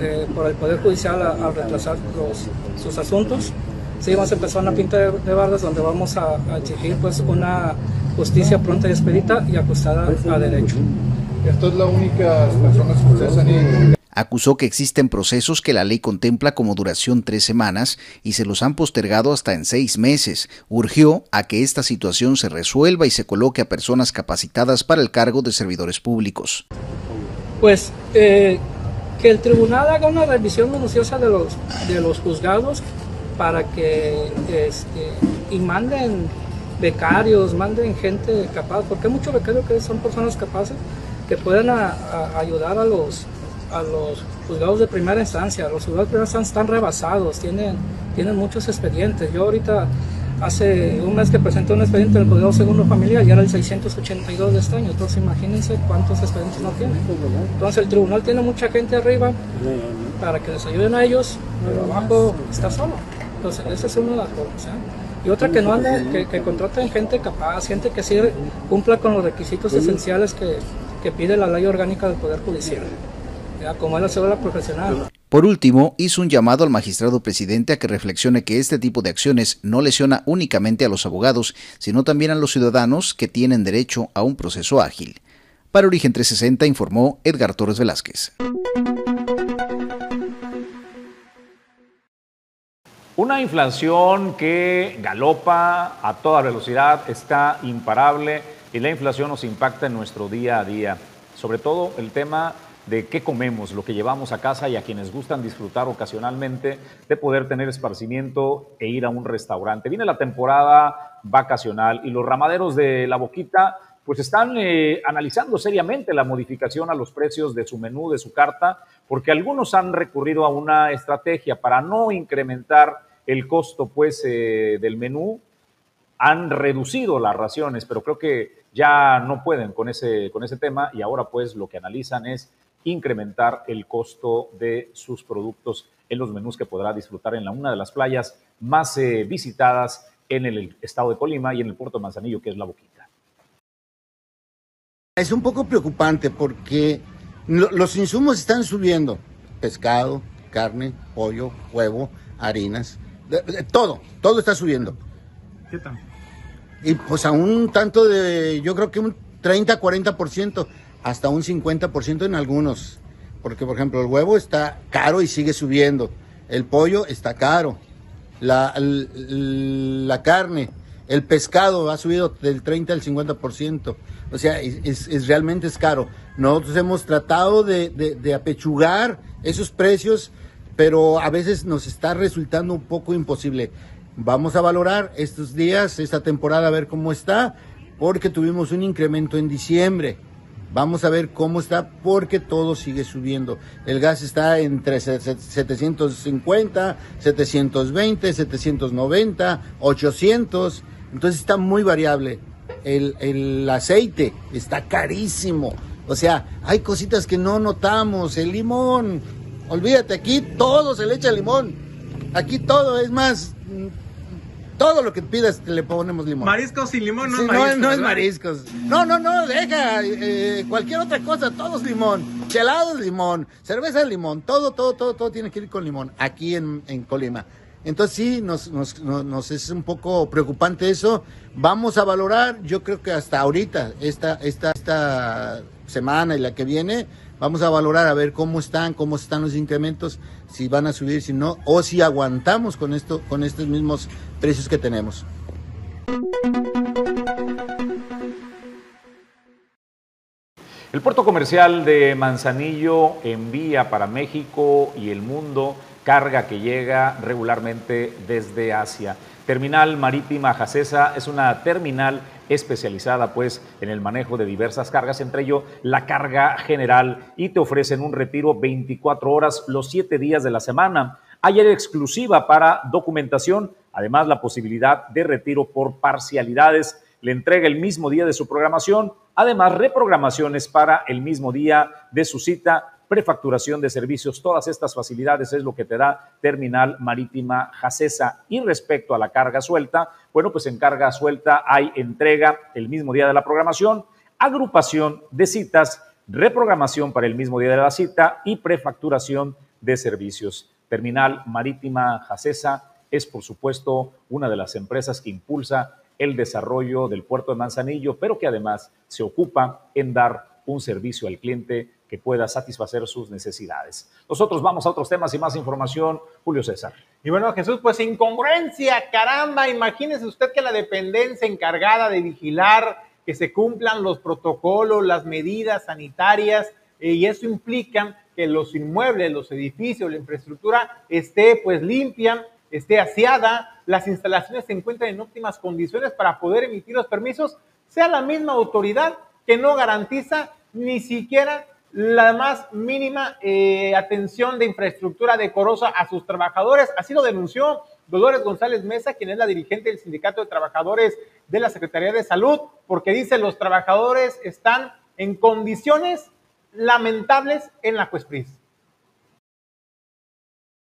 eh, por el Poder Judicial al retrasar sus asuntos. Sí, vamos a empezar una pinta de, bardas donde vamos a, exigir pues, una justicia pronta y expedita y ajustada a derecho. ¿Esto es la única personas que ustedes han acusó que existen procesos que la ley contempla como duración tres semanas y se los han postergado hasta en seis meses. Urgió a que esta situación se resuelva y se coloque a personas capacitadas para el cargo de servidores públicos. Pues eh, que el tribunal haga una revisión minuciosa de los, de los juzgados para que este, y manden becarios, manden gente capaz, porque hay muchos becarios que son personas capaces que puedan ayudar a los a los juzgados de primera instancia. Los juzgados de primera instancia están rebasados, tienen, tienen muchos expedientes. Yo ahorita, hace un mes que presenté un expediente del juzgado segundo familiar y era el 682 de este año. Entonces imagínense cuántos expedientes no tienen. Entonces el tribunal tiene mucha gente arriba para que les ayuden a ellos, pero abajo está solo. Entonces esa es una de las formas. ¿eh? Y otra que no ande, que, que contraten gente capaz, gente que sí cumpla con los requisitos esenciales que pide la ley orgánica del Poder Judicial como la profesional. Por último, hizo un llamado al magistrado presidente a que reflexione que este tipo de acciones no lesiona únicamente a los abogados, sino también a los ciudadanos que tienen derecho a un proceso ágil. Para Origen 360 informó Edgar Torres Velázquez. Una inflación que galopa a toda velocidad, está imparable y la inflación nos impacta en nuestro día a día. Sobre todo el tema de qué comemos, lo que llevamos a casa y a quienes gustan disfrutar ocasionalmente de poder tener esparcimiento e ir a un restaurante. Viene la temporada vacacional y los ramaderos de la boquita pues están eh, analizando seriamente la modificación a los precios de su menú, de su carta, porque algunos han recurrido a una estrategia para no incrementar el costo pues eh, del menú, han reducido las raciones, pero creo que ya no pueden con ese, con ese tema y ahora pues lo que analizan es incrementar el costo de sus productos en los menús que podrá disfrutar en la, una de las playas más eh, visitadas en el estado de Colima y en el puerto de Manzanillo, que es la boquita. Es un poco preocupante porque los insumos están subiendo. Pescado, carne, pollo, huevo, harinas, todo, todo está subiendo. ¿Qué tal? Y pues a un tanto de, yo creo que un 30, 40%, hasta un 50% en algunos. Porque, por ejemplo, el huevo está caro y sigue subiendo. El pollo está caro. La, la carne, el pescado ha subido del 30 al 50%. O sea, es, es realmente es caro. Nosotros hemos tratado de, de, de, apechugar esos precios, pero a veces nos está resultando un poco imposible. Vamos a valorar estos días, esta temporada, a ver cómo está, porque tuvimos un incremento en diciembre. Vamos a ver cómo está porque todo sigue subiendo. El gas está entre 750, 720, 790, 800. Entonces está muy variable. El, el aceite está carísimo. O sea, hay cositas que no notamos. El limón. Olvídate, aquí todo se le echa limón. Aquí todo es más todo lo que pidas le ponemos limón. Mariscos sin limón no sí, es mariscos. No, no es mariscos. No, no, no, deja. Eh, cualquier otra cosa, todos limón. Chelados limón. Cerveza limón. Todo, todo, todo, todo tiene que ir con limón. Aquí en, en Colima. Entonces sí, nos, nos, nos, es un poco preocupante eso. Vamos a valorar, yo creo que hasta ahorita, esta, esta, esta semana y la que viene, vamos a valorar a ver cómo están, cómo están los incrementos, si van a subir, si no, o si aguantamos con esto, con estos mismos precios que tenemos. El puerto comercial de Manzanillo envía para México y el mundo carga que llega regularmente desde Asia. Terminal Marítima Jacesa es una terminal especializada pues en el manejo de diversas cargas, entre ello la carga general y te ofrecen un retiro 24 horas los 7 días de la semana. Hay exclusiva para documentación, además la posibilidad de retiro por parcialidades. Le entrega el mismo día de su programación, además reprogramaciones para el mismo día de su cita prefacturación de servicios, todas estas facilidades es lo que te da Terminal Marítima Jacesa. Y respecto a la carga suelta, bueno, pues en carga suelta hay entrega el mismo día de la programación, agrupación de citas, reprogramación para el mismo día de la cita y prefacturación de servicios. Terminal Marítima Jacesa es, por supuesto, una de las empresas que impulsa el desarrollo del puerto de Manzanillo, pero que además se ocupa en dar un servicio al cliente que pueda satisfacer sus necesidades. Nosotros vamos a otros temas y más información. Julio César. Y bueno, Jesús, pues incongruencia, caramba, imagínese usted que la dependencia encargada de vigilar que se cumplan los protocolos, las medidas sanitarias, eh, y eso implica que los inmuebles, los edificios, la infraestructura esté pues limpia, esté aseada, las instalaciones se encuentren en óptimas condiciones para poder emitir los permisos, sea la misma autoridad que no garantiza ni siquiera la más mínima eh, atención de infraestructura decorosa a sus trabajadores. Así lo denunció Dolores González Mesa, quien es la dirigente del Sindicato de Trabajadores de la Secretaría de Salud, porque dice los trabajadores están en condiciones lamentables en la Cuespris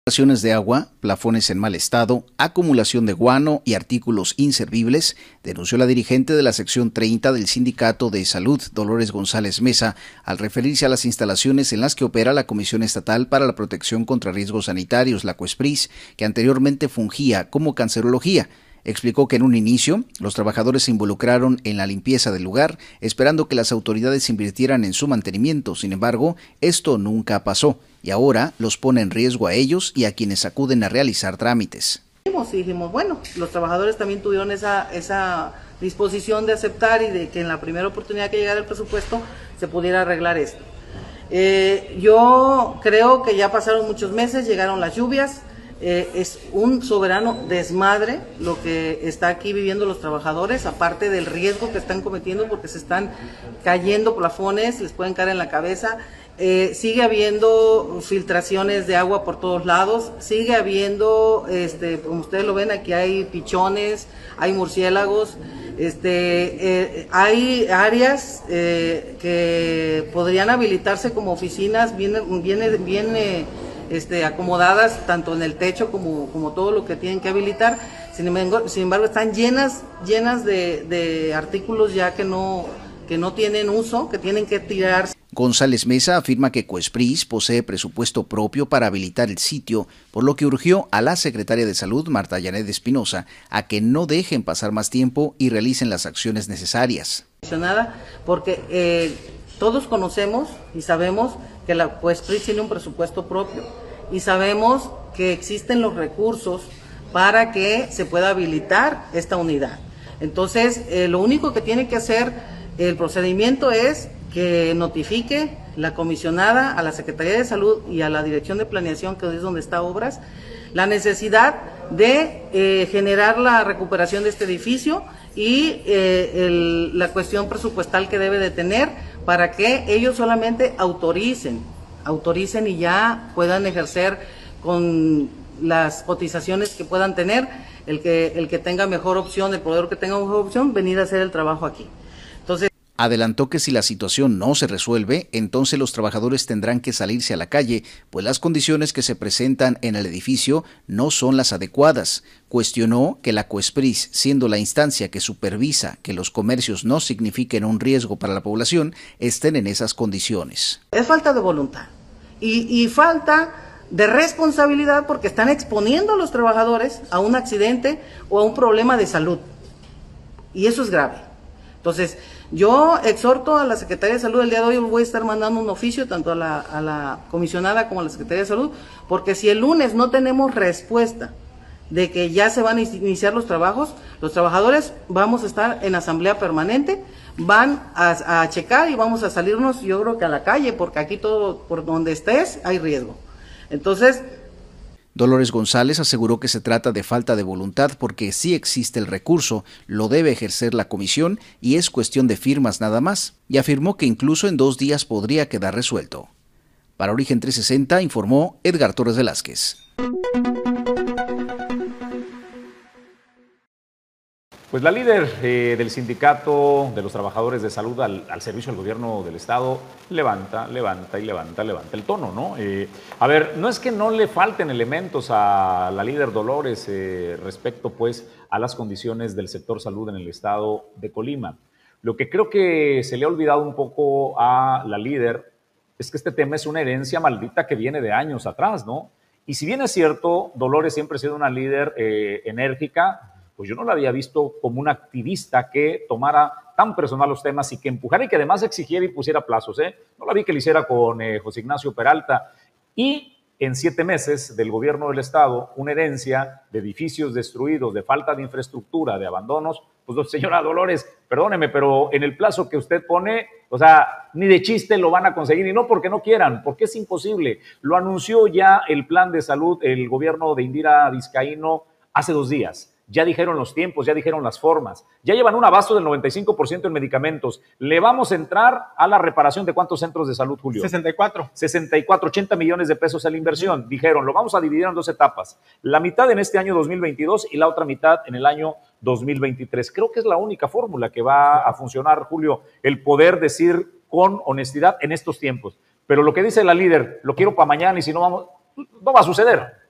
de agua, plafones en mal estado, acumulación de guano y artículos inservibles, denunció la dirigente de la sección 30 del Sindicato de Salud, Dolores González Mesa, al referirse a las instalaciones en las que opera la Comisión Estatal para la Protección contra Riesgos Sanitarios, la CUESPRIS, que anteriormente fungía como cancerología. Explicó que en un inicio los trabajadores se involucraron en la limpieza del lugar, esperando que las autoridades invirtieran en su mantenimiento. Sin embargo, esto nunca pasó y ahora los pone en riesgo a ellos y a quienes acuden a realizar trámites. Y dijimos, bueno, los trabajadores también tuvieron esa, esa disposición de aceptar y de que en la primera oportunidad que llegara el presupuesto se pudiera arreglar esto. Eh, yo creo que ya pasaron muchos meses, llegaron las lluvias, eh, es un soberano desmadre lo que está aquí viviendo los trabajadores, aparte del riesgo que están cometiendo porque se están cayendo plafones, les pueden caer en la cabeza. Eh, sigue habiendo filtraciones de agua por todos lados, sigue habiendo, este, como ustedes lo ven, aquí hay pichones, hay murciélagos, este, eh, hay áreas que podrían habilitarse como oficinas, viene, viene, viene este, acomodadas tanto en el techo como, como todo lo que tienen que habilitar. Sin embargo, sin embargo están llenas, llenas de, de artículos ya que no, que no tienen uso, que tienen que tirarse. González Mesa afirma que Coespris posee presupuesto propio para habilitar el sitio, por lo que urgió a la secretaria de Salud, Marta Yanet Espinosa, a que no dejen pasar más tiempo y realicen las acciones necesarias. Porque eh, todos conocemos y sabemos que la Coespris tiene un presupuesto propio y sabemos que existen los recursos para que se pueda habilitar esta unidad. Entonces, eh, lo único que tiene que hacer el procedimiento es que notifique la comisionada a la Secretaría de Salud y a la Dirección de Planeación, que es donde está Obras, la necesidad de eh, generar la recuperación de este edificio y eh, la cuestión presupuestal que debe de tener para que ellos solamente autoricen, autoricen y ya puedan ejercer con las cotizaciones que puedan tener, el que, el que tenga mejor opción, el proveedor que tenga mejor opción, venir a hacer el trabajo aquí. Adelantó que si la situación no se resuelve, entonces los trabajadores tendrán que salirse a la calle, pues las condiciones que se presentan en el edificio no son las adecuadas. Cuestionó que la COESPRIS, siendo la instancia que supervisa que los comercios no signifiquen un riesgo para la población, estén en esas condiciones. Es falta de voluntad y, y falta de responsabilidad porque están exponiendo a los trabajadores a un accidente o a un problema de salud. Y eso es grave. Entonces, yo exhorto a la Secretaría de Salud, el día de hoy voy a estar mandando un oficio tanto a la, comisionada como a la Secretaría de Salud, porque si el lunes no tenemos respuesta de que ya se van a iniciar los trabajos, los trabajadores vamos a estar en asamblea permanente, van a checar y vamos a salirnos, yo creo que a la calle, porque aquí todo, por donde estés, hay riesgo. Entonces, Dolores González aseguró que se trata de falta de voluntad porque sí existe el recurso, lo debe ejercer la comisión y es cuestión de firmas nada más, y afirmó que incluso en dos días podría quedar resuelto. Para Origen 360 informó Edgar Torres Velázquez. Pues la líder eh, del sindicato de los trabajadores de salud al, servicio del gobierno del Estado levanta, levanta y levanta, levanta el tono, ¿no? Eh, a ver, no es que no le falten elementos a la líder Dolores eh, respecto, pues, a las condiciones del sector salud en el Estado de Colima. Lo que creo que se le ha olvidado un poco a la líder es que este tema es una herencia maldita que viene de años atrás, ¿no? Y si bien es cierto, Dolores siempre ha sido una líder enérgica, pues yo no la había visto como una activista que tomara tan personal los temas y que empujara y que además exigiera y pusiera plazos. ¿eh? No la vi que lo hiciera con eh, José Ignacio Peralta. Y en siete meses del gobierno del Estado, una herencia de edificios destruidos, de falta de infraestructura, de abandonos. Pues señora Dolores, perdóneme, pero en el plazo que usted pone, o sea, ni de chiste lo van a conseguir, y no porque no quieran, porque es imposible. Lo anunció ya el plan de salud, el gobierno de Indira Vizcaíno, hace dos días ya dijeron los tiempos, ya dijeron las formas, ya llevan un abasto del 95% en medicamentos. Le vamos a entrar a la reparación de cuántos centros de salud, Julio? 64. 64, 80 millones de pesos a la inversión. Dijeron, lo vamos a dividir en dos etapas. La mitad en este año 2022 y la otra mitad en el año 2023. Creo que es la única fórmula que va a funcionar, Julio, el poder decir con honestidad en estos tiempos. Pero lo que dice la líder, lo quiero para mañana y si no vamos, no va a suceder.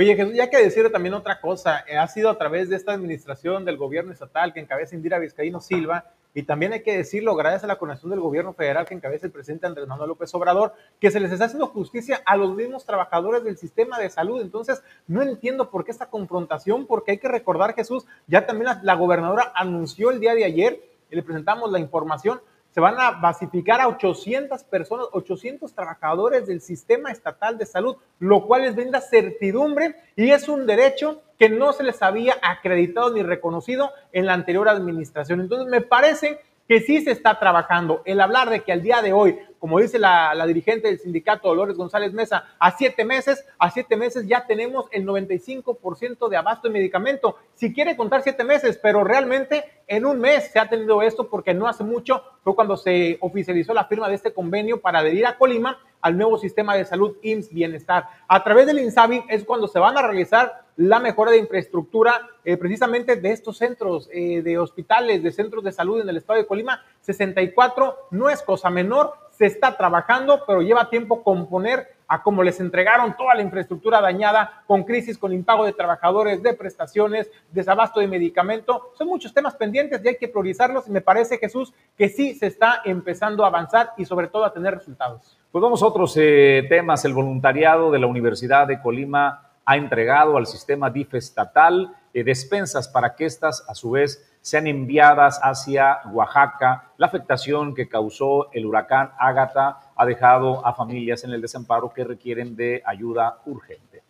Oye, Jesús, ya que decir también otra cosa, eh, ha sido a través de esta administración del gobierno estatal que encabeza Indira Vizcaíno Silva, y también hay que decirlo, gracias a la conexión del gobierno federal que encabeza el presidente Andrés Manuel López Obrador, que se les está haciendo justicia a los mismos trabajadores del sistema de salud. Entonces, no entiendo por qué esta confrontación, porque hay que recordar, Jesús, ya también la, la gobernadora anunció el día de ayer, y le presentamos la información, se van a basificar a 800 personas, 800 trabajadores del sistema estatal de salud, lo cual les brinda certidumbre y es un derecho que no se les había acreditado ni reconocido en la anterior administración. Entonces, me parece que sí se está trabajando. El hablar de que al día de hoy, como dice la, dirigente del sindicato Dolores González Mesa, a siete meses, a siete meses ya tenemos el 95% de abasto de medicamento. Si quiere contar siete meses, pero realmente en un mes se ha tenido esto porque no hace mucho fue cuando se oficializó la firma de este convenio para adherir a Colima al nuevo sistema de salud IMSS Bienestar. A través del INSABI es cuando se van a realizar la mejora de infraestructura eh, precisamente de estos centros eh, de hospitales, de centros de salud en el estado de Colima. 64 no es cosa menor, se está trabajando, pero lleva tiempo componer a cómo les entregaron toda la infraestructura dañada con crisis, con impago de trabajadores, de prestaciones, desabasto de medicamento. Son muchos temas pendientes y hay que priorizarlos y me parece, Jesús, que sí se está empezando a avanzar y sobre todo a tener resultados. Pues vamos a otros eh, temas. El voluntariado de la Universidad de Colima ha entregado al sistema DIF estatal eh, despensas para que éstas, a su vez, sean enviadas hacia Oaxaca. La afectación que causó el huracán Ágata ha dejado a familias en el desamparo que requieren de ayuda urgente.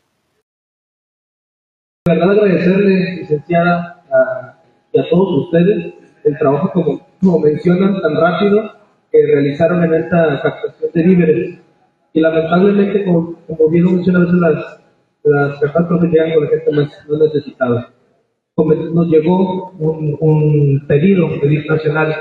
La verdad agradecerle, licenciada, a, y a todos ustedes el trabajo como, como mencionan tan rápido que realizaron en esta captación de víveres. Y lamentablemente, como, como bien menciona a veces las, las catástrofes llegan con la gente más no necesitada nos llegó un, un pedido, un pedido nacional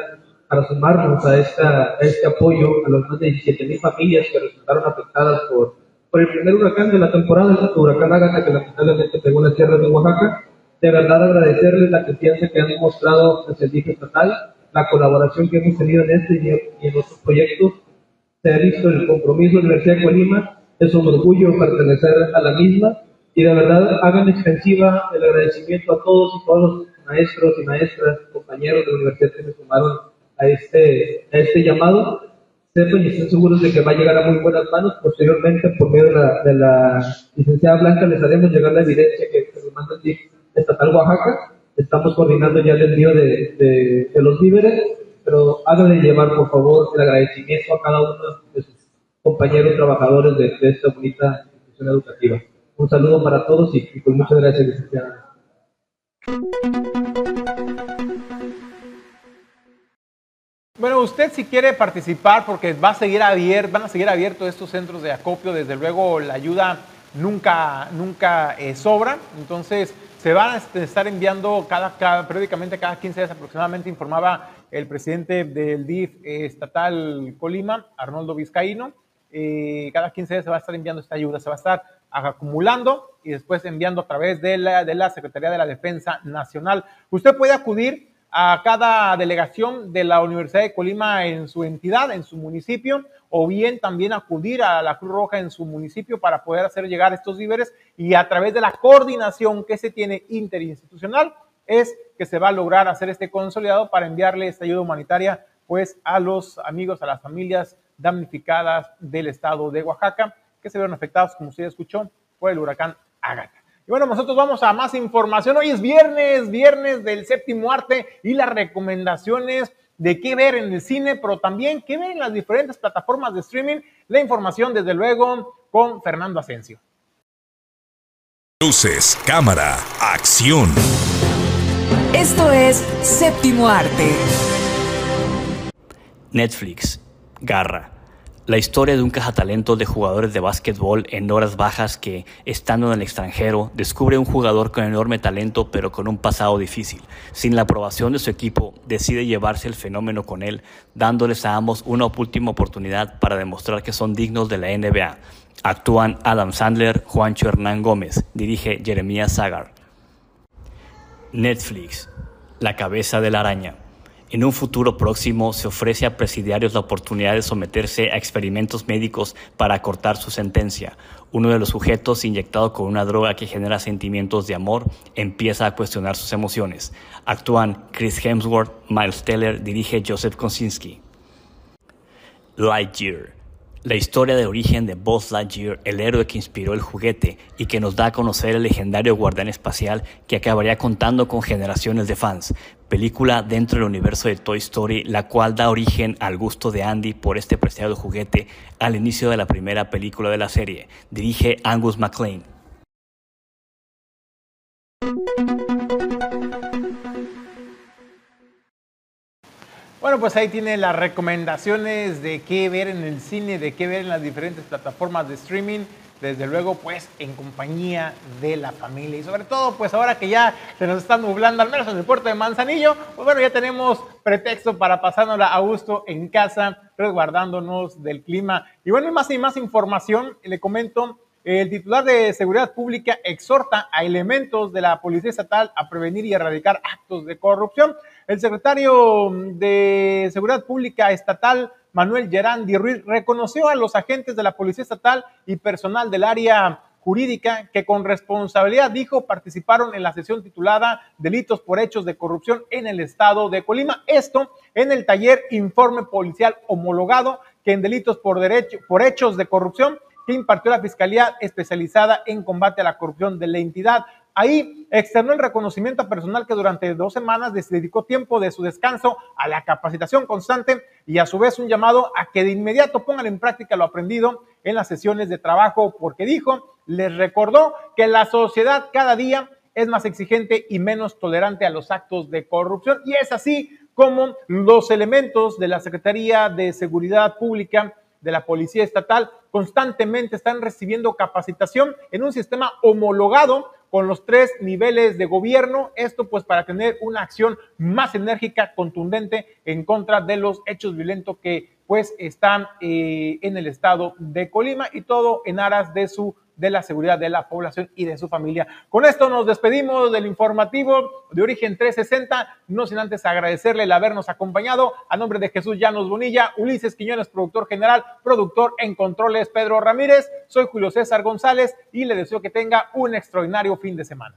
para sumarnos a, esta, a este apoyo a las más de 17.000 familias que resultaron afectadas por, por el primer huracán de la temporada, el huracán Ágata, que lamentablemente pegó en las tierras de Oaxaca. De verdad agradecerles la confianza que han mostrado el servicio estatal, la colaboración que hemos tenido en este y en otros proyectos. Se ha visto el compromiso de la Universidad de Colima, es un orgullo pertenecer a la misma y de verdad hagan extensiva el agradecimiento a todos y todos los maestros y maestras, compañeros de la universidad que se sumaron a este, a este llamado. Sepan y estén seguros de que va a llegar a muy buenas manos. Posteriormente, por medio de la, la licenciada Blanca, les haremos llegar la evidencia que, nos manda el estatal Oaxaca. Estamos coordinando ya el envío de, de, de los víveres, pero háganle llevar, por favor, el agradecimiento a cada uno de sus compañeros trabajadores de, de esta bonita institución educativa. Un saludo para todos y, y pues muchas gracias, licenciada. Bueno, usted si quiere participar, porque va a seguir abierto, van a seguir abiertos estos centros de acopio, desde luego la ayuda nunca, nunca eh, sobra, entonces se van a estar enviando cada, periódicamente cada 15 días aproximadamente, informaba el presidente del DIF estatal Colima, Arnoldo Vizcaíno, eh, cada 15 días se va a estar enviando esta ayuda, se va a estar acumulando y después enviando a través de la, de la Secretaría de la Defensa Nacional. Usted puede acudir a cada delegación de la Universidad de Colima en su entidad, en su municipio, o bien también acudir a la Cruz Roja en su municipio para poder hacer llegar estos víveres y a través de la coordinación que se tiene interinstitucional es que se va a lograr hacer este consolidado para enviarle esta ayuda humanitaria pues a los amigos, a las familias damnificadas del estado de Oaxaca que se vieron afectados, como usted escuchó, por el huracán Ágata. Y bueno, nosotros vamos a más información. Hoy es viernes, viernes del séptimo arte y las recomendaciones de qué ver en el cine, pero también qué ver en las diferentes plataformas de streaming. La información, desde luego, con Fernando Asensio. Luces, cámara, acción. Esto es Séptimo Arte. Netflix, Garra la historia de un cazatalento de jugadores de básquetbol en horas bajas que, estando en el extranjero, descubre un jugador con enorme talento pero con un pasado difícil. Sin la aprobación de su equipo, decide llevarse el fenómeno con él, dándoles a ambos una última oportunidad para demostrar que son dignos de la NBA. Actúan Adam Sandler, Juancho Hernán Gómez, dirige Jeremías Zagar. Netflix, La cabeza de la araña. En un futuro próximo se ofrece a presidiarios la oportunidad de someterse a experimentos médicos para acortar su sentencia. Uno de los sujetos, inyectado con una droga que genera sentimientos de amor, empieza a cuestionar sus emociones. Actúan Chris Hemsworth, Miles Teller, dirige Joseph Kosinski. Lightyear la historia de origen de Buzz Lightyear, el héroe que inspiró el juguete y que nos da a conocer el legendario guardián espacial que acabaría contando con generaciones de fans. Película dentro del universo de Toy Story, la cual da origen al gusto de Andy por este preciado juguete al inicio de la primera película de la serie. Dirige Angus MacLean. Bueno, pues ahí tiene las recomendaciones de qué ver en el cine, de qué ver en las diferentes plataformas de streaming. Desde luego, pues en compañía de la familia. Y sobre todo, pues ahora que ya se nos está nublando, al menos en el puerto de Manzanillo, pues bueno, ya tenemos pretexto para pasárnosla a gusto en casa, resguardándonos del clima. Y bueno, y más y más información, le comento el titular de Seguridad Pública exhorta a elementos de la Policía Estatal a prevenir y erradicar actos de corrupción. El secretario de Seguridad Pública Estatal, Manuel Gerandi Ruiz, reconoció a los agentes de la Policía Estatal y personal del área jurídica que con responsabilidad, dijo, participaron en la sesión titulada Delitos por Hechos de Corrupción en el Estado de Colima. Esto en el taller Informe Policial Homologado que en delitos por, derecho, por hechos de corrupción que impartió la Fiscalía especializada en combate a la corrupción de la entidad. Ahí externó el reconocimiento personal que durante dos semanas dedicó tiempo de su descanso a la capacitación constante y a su vez un llamado a que de inmediato pongan en práctica lo aprendido en las sesiones de trabajo, porque dijo, les recordó que la sociedad cada día es más exigente y menos tolerante a los actos de corrupción. Y es así como los elementos de la Secretaría de Seguridad Pública de la Policía Estatal constantemente están recibiendo capacitación en un sistema homologado con los tres niveles de gobierno. Esto pues para tener una acción más enérgica, contundente en contra de los hechos violentos que pues están eh, en el estado de Colima y todo en aras de su de la seguridad de la población y de su familia. Con esto nos despedimos del informativo de Origen 360, no sin antes agradecerle el habernos acompañado. A nombre de Jesús Llanos Bonilla, Ulises Quiñones, productor general, productor en controles Pedro Ramírez, soy Julio César González y le deseo que tenga un extraordinario fin de semana.